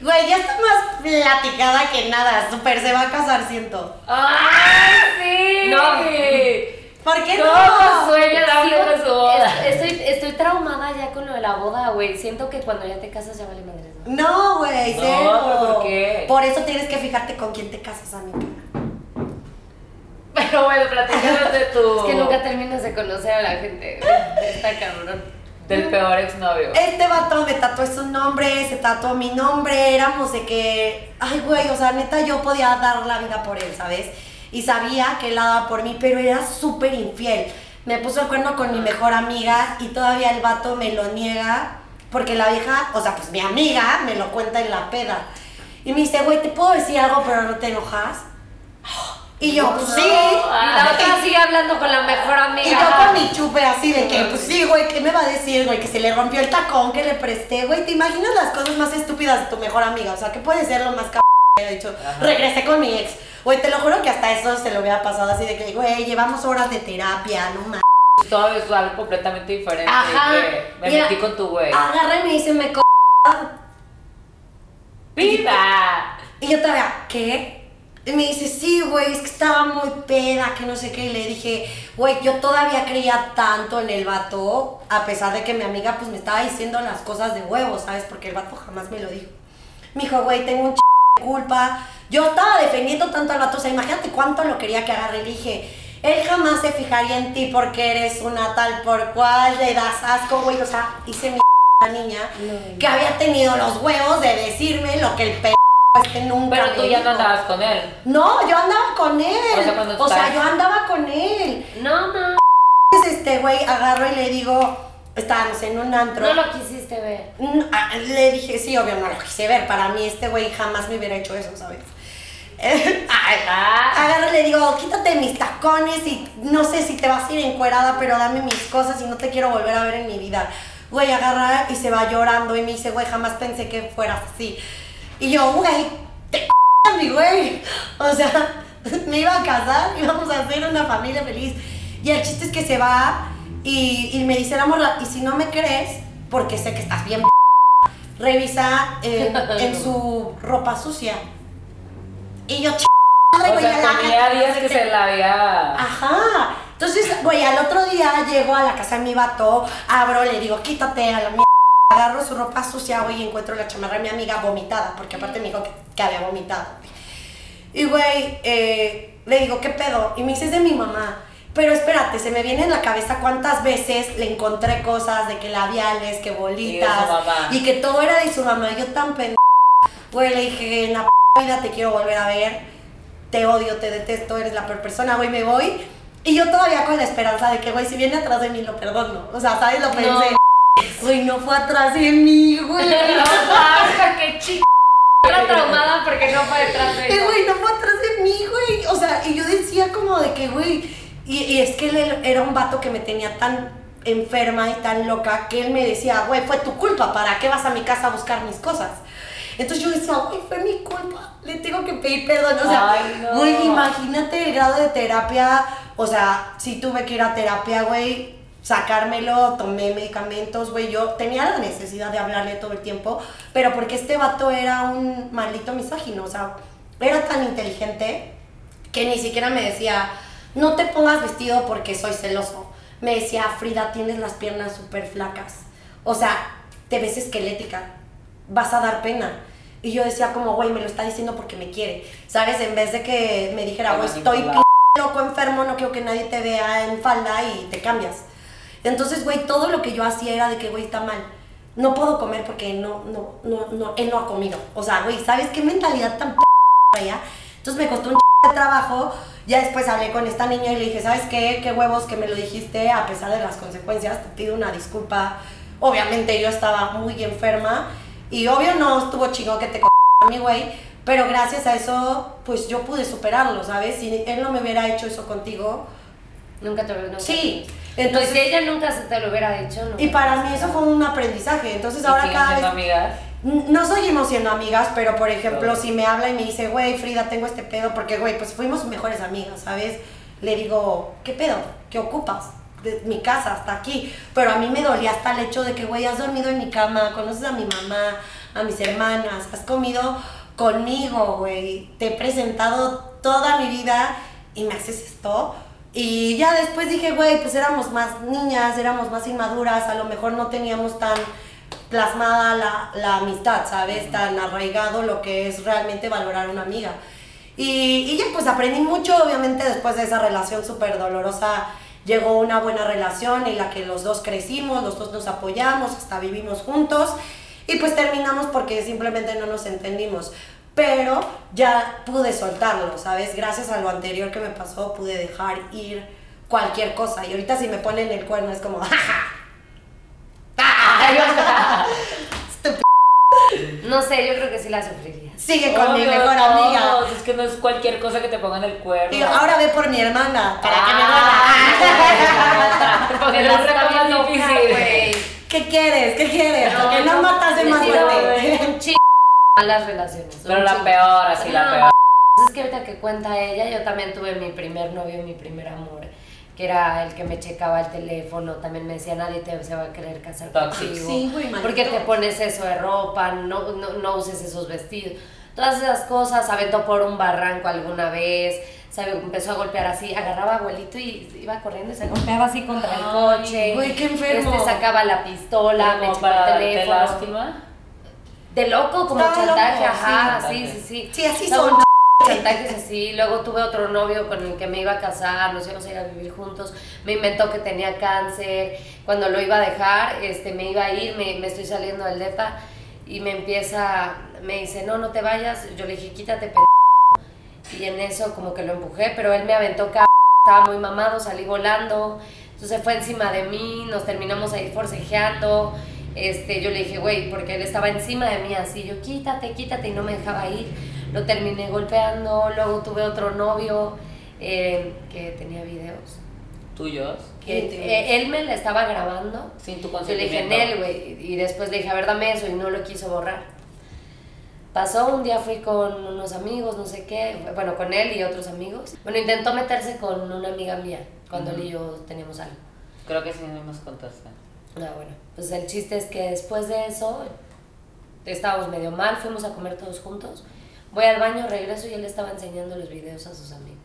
S3: Güey, ya está más platicada que nada. Super se va a casar, siento.
S1: ¡Ay, sí!
S2: No.
S3: ¿Por qué
S1: ¿Cómo
S3: no?
S1: sueña la su boda?
S2: Es- Estoy, estoy traumada ya con lo de la boda, güey. Siento que cuando ya te casas ya vale madre, ¿no?
S3: No, güey,
S1: No,
S3: cero.
S1: ¿pero por qué?
S3: Por eso tienes que fijarte con quién te casas, amiga.
S1: Pero bueno, platícanos de tu...
S2: Es que nunca terminas de conocer a la gente, güey. Está cabrón.
S1: Del peor exnovio.
S3: Este vato me tatuó su nombre, se tatuó mi nombre, éramos de que, ay, güey, o sea, neta, yo podía dar la vida por él, ¿sabes? Y sabía que él la daba por mí, pero era súper infiel. Me puso el cuerno con mi mejor amiga y todavía el vato me lo niega porque la vieja, o sea, pues mi amiga me lo cuenta en la peda. Y me dice, güey, ¿te puedo decir algo pero no te enojas? Y yo, pues sí.
S2: Y la otra sigue hablando con la mejor amiga.
S3: Y yo con mi chupe así de que, pues sí, güey, ¿qué me va a decir, güey? Que se le rompió el tacón que le presté, güey. ¿Te imaginas las cosas más estúpidas de tu mejor amiga? O sea, ¿qué puede ser lo más cabrón haya dicho? Regresé con mi ex. Güey, te lo juro que hasta eso se lo hubiera pasado así de que, güey, llevamos horas de terapia, no mames.
S1: Todo es algo completamente diferente.
S3: Ajá.
S1: que me metí con tu güey.
S3: Agarra y me dice, me co...
S1: ¡Viva!
S3: Y yo todavía, ¿qué? Y me dice, sí, güey, es que estaba muy peda, que no sé qué. Y le dije, güey, yo todavía creía tanto en el vato, a pesar de que mi amiga pues me estaba diciendo las cosas de huevos, ¿sabes? Porque el vato jamás me lo dijo. Me dijo, güey, tengo un ch culpa. Yo estaba defendiendo tanto al vato, o sea, imagínate cuánto lo quería que agarre. Le dije, él jamás se fijaría en ti porque eres una tal por cual, le das asco, güey. O sea, hice mi la *laughs* niña
S2: No.
S3: que había tenido los huevos de decirme lo que el p este nunca
S1: Pero tú ya no andabas con él.
S3: No, yo andaba con él.
S1: O sea, cuando
S3: O sea, yo andaba con él.
S2: No, no.
S3: Entonces, este güey agarro y le digo, estábamos en un antro.
S2: No lo quisiste ver.
S3: Ah, Le dije, sí, obvio, no lo quise ver. Para mí, este güey jamás me hubiera hecho eso, ¿sabes? *laughs*
S1: Ah,
S3: Agarro y le digo, quítate mis tacones y no sé si te vas a ir encuerada, pero dame mis cosas y no te quiero volver a ver en mi vida. güey, agarra y se va llorando y me dice, güey, jamás pensé que fueras así. Y yo, güey, te *laughs* mi güey. O sea, *laughs* me iba a casar, íbamos a hacer una familia feliz. Y el chiste es que se va y, y me dice la morra, y si no me crees, porque sé que estás bien p revisa en, *laughs* en su ropa sucia. Y yo, ch
S1: O
S3: güey,
S1: sea, tenía días que
S3: qué".
S1: se la había.
S3: Ajá. Entonces, güey, al otro día llego a la casa de mi vato, abro, le digo, quítate a la mierda. Agarro su ropa sucia, güey, y encuentro la chamarra de mi amiga vomitada, porque aparte me dijo que, que había vomitado. Y, güey, eh, le digo, ¿qué pedo? Y me dice, es de mi mamá. Pero espérate, se me viene en la cabeza cuántas veces le encontré cosas de que labiales, que bolitas.
S1: mamá.
S3: Y que todo era de su mamá. Y yo tan pendeja. Güey, le dije, en la p vida te quiero volver a ver. Te odio, te detesto, eres la peor persona, güey, me voy. Y yo todavía con la esperanza de que, güey, si viene atrás de mí, lo perdono. O sea, ¿sabes? Lo pensé. Güey, no fue atrás de mí, güey. *laughs*
S2: ¡Basta, qué chica! Era traumada porque no fue detrás de
S3: Eh,
S2: ella.
S3: güey, no fue atrás de mí, güey. O sea, y yo decía como de que, güey. Y, y es que él era un vato que me tenía tan enferma y tan loca que él me decía, güey, fue tu culpa, ¿para qué vas a mi casa a buscar mis cosas? Entonces yo decía, güey, fue mi culpa, le tengo que pedir perdón. O sea,
S1: Ay, no.
S3: güey, imagínate el grado de terapia. O sea, si tuve que ir a terapia, güey, sacármelo, tomé medicamentos, güey. Yo tenía la necesidad de hablarle todo el tiempo, pero porque este vato era un maldito misógino. O sea, era tan inteligente que ni siquiera me decía, no te pongas vestido porque soy celoso. Me decía, Frida, tienes las piernas súper flacas. O sea, te ves esquelética, vas a dar pena. Y yo decía como, güey, me lo está diciendo porque me quiere. ¿Sabes? En vez de que me dijera, güey, estoy p *laughs* loco, enfermo, no quiero que nadie te vea en falda y te cambias. Entonces, güey, todo lo que yo hacía era de que, güey, está mal. No puedo comer porque no, no, no, no, él no ha comido. O sea, güey, ¿sabes qué mentalidad tan *laughs* p allá? Entonces me costó un de trabajo. Ya después hablé con esta niña y le dije, ¿sabes qué? Qué huevos que me lo dijiste a pesar de las consecuencias. Te pido una disculpa. Obviamente yo estaba muy enferma y obvio no estuvo chingón que te c a mi güey. Pero gracias a eso, pues yo pude superarlo, ¿sabes? Si él no me hubiera hecho eso contigo,
S2: Nunca te lo nunca.
S3: sí.
S2: Entonces, si ella nunca se te lo hubiera no.
S3: y para mí eso fue un aprendizaje. Entonces
S1: ¿Y
S3: ahora cada vez...
S1: amigas?
S3: No seguimos siendo amigas, pero por ejemplo,
S1: Claro.
S3: si me habla y me dice, güey, Frida, tengo este pedo, porque, güey, pues fuimos mejores amigas, ¿sabes? Le digo, ¿qué pedo? ¿Qué ocupas? De mi casa hasta aquí. Pero a mí me dolía hasta el hecho de que, güey, has dormido en mi cama, conoces a mi mamá, a mis hermanas, has comido conmigo, güey, te he presentado toda mi vida y me haces esto. Y ya después dije, güey, pues éramos más niñas, éramos más inmaduras, a lo mejor no teníamos tan plasmada la, la amistad, ¿sabes? Tan arraigado lo que es realmente valorar a una amiga. Y, y ya pues aprendí mucho, obviamente después de esa relación súper dolorosa llegó una buena relación en la que los dos crecimos, los dos nos apoyamos, hasta vivimos juntos y pues terminamos porque simplemente no nos entendimos. Pero ya pude soltarlo, ¿sabes? Gracias a lo anterior que me pasó pude dejar ir cualquier cosa. Y ahorita si me ponen el cuerno es como, *laughs* ¡jaja!
S2: No sé, yo creo que sí la sufriría.
S3: Sigue con mi mejor
S1: no,
S3: amiga.
S1: Es que no es cualquier cosa que te pongan el cuerno.
S3: Digo, ahora ve por mi hermana, para que me
S1: Ah. Porque
S2: la
S1: no
S2: está bien
S1: difícil.
S2: güey.
S3: ¿Qué quieres? ¿Qué quieres? Porque no,
S2: no,
S3: matas de más fuerte.
S2: Un *laughs* chingo las relaciones.
S1: Pero la peor, así la peor.
S2: Es que ahorita que cuenta ella, yo también tuve mi primer novio, mi primer amor, que era el que me checaba el teléfono, también me decía, nadie te se va a querer casar
S1: Tóxico.
S2: contigo.
S3: Sí, güey.
S2: Porque te pones eso de ropa, no, no, no uses esos vestidos. Todas esas cosas, aventó por un barranco alguna vez, sabe, empezó a golpear así, agarraba a abuelito y iba corriendo y se golpeaba así contra el coche.
S3: güey, qué enfermo.
S2: Este sacaba la pistola, me checaba el teléfono.
S1: lástima.
S2: De loco, como
S3: Estaba
S2: chantaje,
S3: loco,
S2: ajá,
S1: sí.
S2: sí, sí, sí.
S3: Sí, así son.
S2: Chantajes así. Luego tuve otro novio con el que me iba a casar, nos íbamos a ir a vivir juntos. Me inventó que tenía cáncer. Cuando lo iba a dejar, este, me iba a ir, me, me estoy saliendo del depa y me empieza, me dice, no, no te vayas. Yo le dije, quítate, p Y en eso como que lo empujé, pero él me aventó c estaba muy mamado, salí volando. Entonces fue encima de mí, nos terminamos ahí forcejeando. Este, yo le dije, güey, porque él estaba encima de mí así, yo quítate, quítate, y no me dejaba ir. Lo terminé golpeando, luego tuve otro novio eh, que tenía videos.
S1: tuyos
S2: Que, eh, él me la estaba grabando.
S1: sin tu
S2: Yo le dije,
S1: consentimiento.
S2: Nel, güey. Y después le dije, a ver, dame eso. Y no lo quiso borrar. Pasó un día, fui con unos amigos, no sé qué. Bueno, con él y otros amigos. Bueno, intentó meterse con una amiga mía cuando él y yo teníamos algo.
S1: Creo que sí nos contaste.
S2: Ah, bueno. Pues el chiste es que después de eso, estábamos medio mal, fuimos a comer todos juntos. Voy al baño, regreso y él estaba enseñando los videos a sus amigos.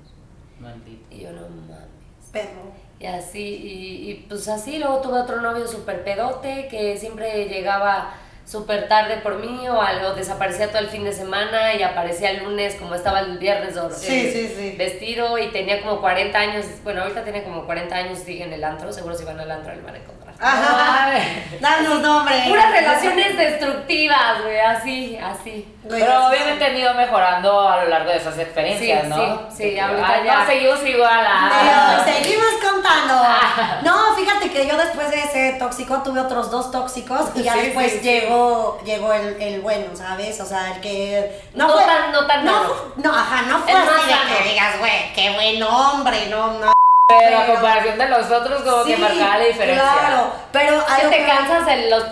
S1: Maldito.
S2: Y yo, no mames.
S3: Perro.
S2: Y así, y, y, pues así, luego tuve otro novio súper pedote que siempre llegaba súper tarde por mí o, al- o desaparecía todo el fin de semana y aparecía el lunes como estaba el viernes o
S3: Sí, sí, sí.
S2: vestido y tenía como 40 años, bueno, ahorita tiene como 40 años y sigue en el antro, seguro si van al antro a encontrar.
S3: Ajá. Danos nombre.
S2: Puras relaciones destructivas, güey, así, así.
S1: Pero obviamente han ido mejorando a lo largo de esas experiencias,
S2: Sí,
S1: ¿no?
S2: sí, sí, ya.
S1: No, seguimos igual.
S3: Pero
S1: ah.
S3: seguimos contando. *laughs* No, fíjate que yo después de ese tóxico tuve otros dos tóxicos y ya
S2: Sí,
S3: después
S2: sí,
S3: llegó, llegó el, el bueno, ¿sabes? O sea, el que.
S2: No tan- no tan
S3: no,
S2: malo.
S3: fu- no, ajá, no fue así de que digas, güey, qué buen hombre, no, no.
S1: Pero a comparación de los otros, como que
S3: Sí,
S1: marcaba la diferencia.
S3: Claro, pero a
S2: Que
S3: lo
S2: te
S3: que-
S2: cansas de los p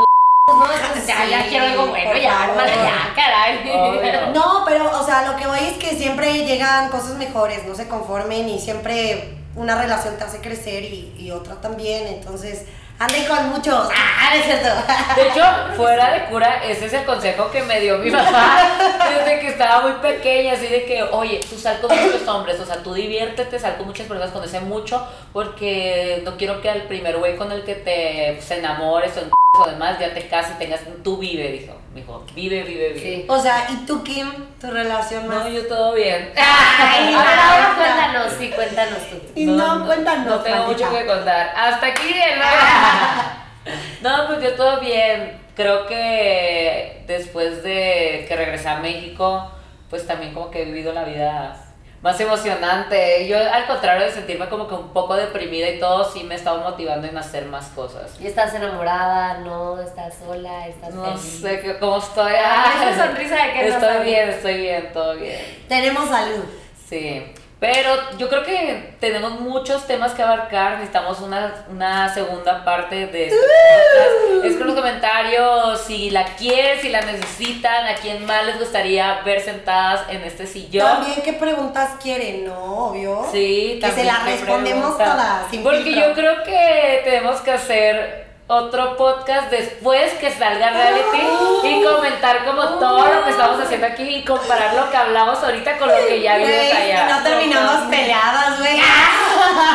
S2: ¿no? Entonces, ya, quiero algo bueno, ya, caray.
S1: Obvio.
S3: No, pero, o sea, lo que voy es que siempre llegan cosas mejores, no se conformen y siempre una relación te hace crecer y, y otra también, entonces anden con muchos. Ah, no es cierto.
S1: De hecho, fuera de cura, ese es el consejo que me dio mi mamá desde que estaba muy pequeña, así de que, oye, tú sal con muchos hombres, o sea, tú diviértete, sal con muchas personas, conoce mucho, porque no quiero que al primer güey con el que te pues, enamores o en o demás ya te cases tengas, tú vive, dijo, dijo, vive, vive, vive.
S2: Sí.
S3: O sea, ¿y tú, Kim, tu relación más?
S1: No, yo todo bien. *laughs*
S3: Ay,
S2: A ver, ahora
S3: no.
S2: cuéntanos, sí, cuéntanos tú.
S3: Y no, cuéntanos,
S1: No tengo mucho que contar. Hasta aquí, ¿no? *laughs* No, pues yo todo bien. Creo que después de que regresé a México, pues también como que he vivido la vida más emocionante. Yo, al contrario de sentirme como que un poco deprimida y todo, sí me he estado motivando en hacer más cosas.
S2: ¿Y estás enamorada? ¿No? ¿Estás sola? ¿Estás
S1: No
S2: feliz?
S1: sé qué- cómo estoy.
S2: Ay, *laughs* esa sonrisa de que
S1: Estoy bien, estoy bien, todo bien.
S3: Tenemos salud.
S1: Sí, pero yo creo que tenemos muchos temas que abarcar, necesitamos una, una segunda parte de este podcast. Es con los comentarios si la quieren, si la necesitan, a quién más les gustaría ver sentadas en este sillón.
S3: También, ¿qué preguntas quieren? No, obvio.
S1: Sí,
S3: Que se
S1: también
S3: las
S1: qué
S3: respondemos todas, sin
S1: Porque
S3: filtro.
S1: yo creo que tenemos que hacer otro podcast después que salga reality y comentar como todo lo que estamos haciendo aquí y comparar lo que hablamos ahorita con lo que ya vimos allá.
S3: no terminamos peleadas, güey. *laughs*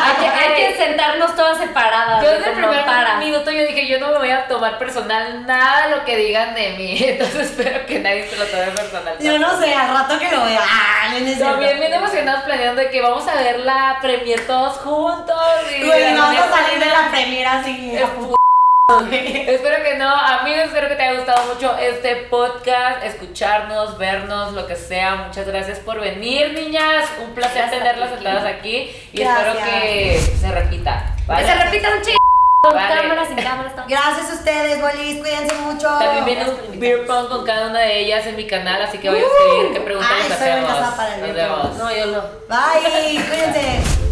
S2: Hay que, hay que sentarnos todas separadas.
S1: Yo desde el primer
S2: para.
S1: minuto yo dije, yo no me voy a tomar personal nada lo que digan de mí. *laughs* Entonces espero que nadie se lo tome personal.
S3: Yo no sé, al rato que lo vea. Ah.
S1: También bien emocionados planeando de que vamos a ver la premier todos juntos. Y
S3: Güey,
S1: de
S3: no vamos a salir de la primera así. *laughs*
S1: Espero que no, amigos, espero que te haya gustado mucho este podcast, escucharnos, vernos, lo que sea. Muchas gracias por venir, niñas. Un placer
S2: Gracias
S1: tenerlas sentadas aquí y
S3: Gracias.
S1: espero que se repita.
S2: Que se repita un chingo. Con
S1: Vale.
S2: cámaras, sin cámaras.
S3: Gracias a ustedes, bolis. Cuídense mucho.
S1: También viene un beer pong con cada una de ellas en mi canal, así que voy a escribir qué preguntas les hacemos.
S3: para el
S1: Nos vemos.
S2: No, yo no.
S3: Bye. Cuídense.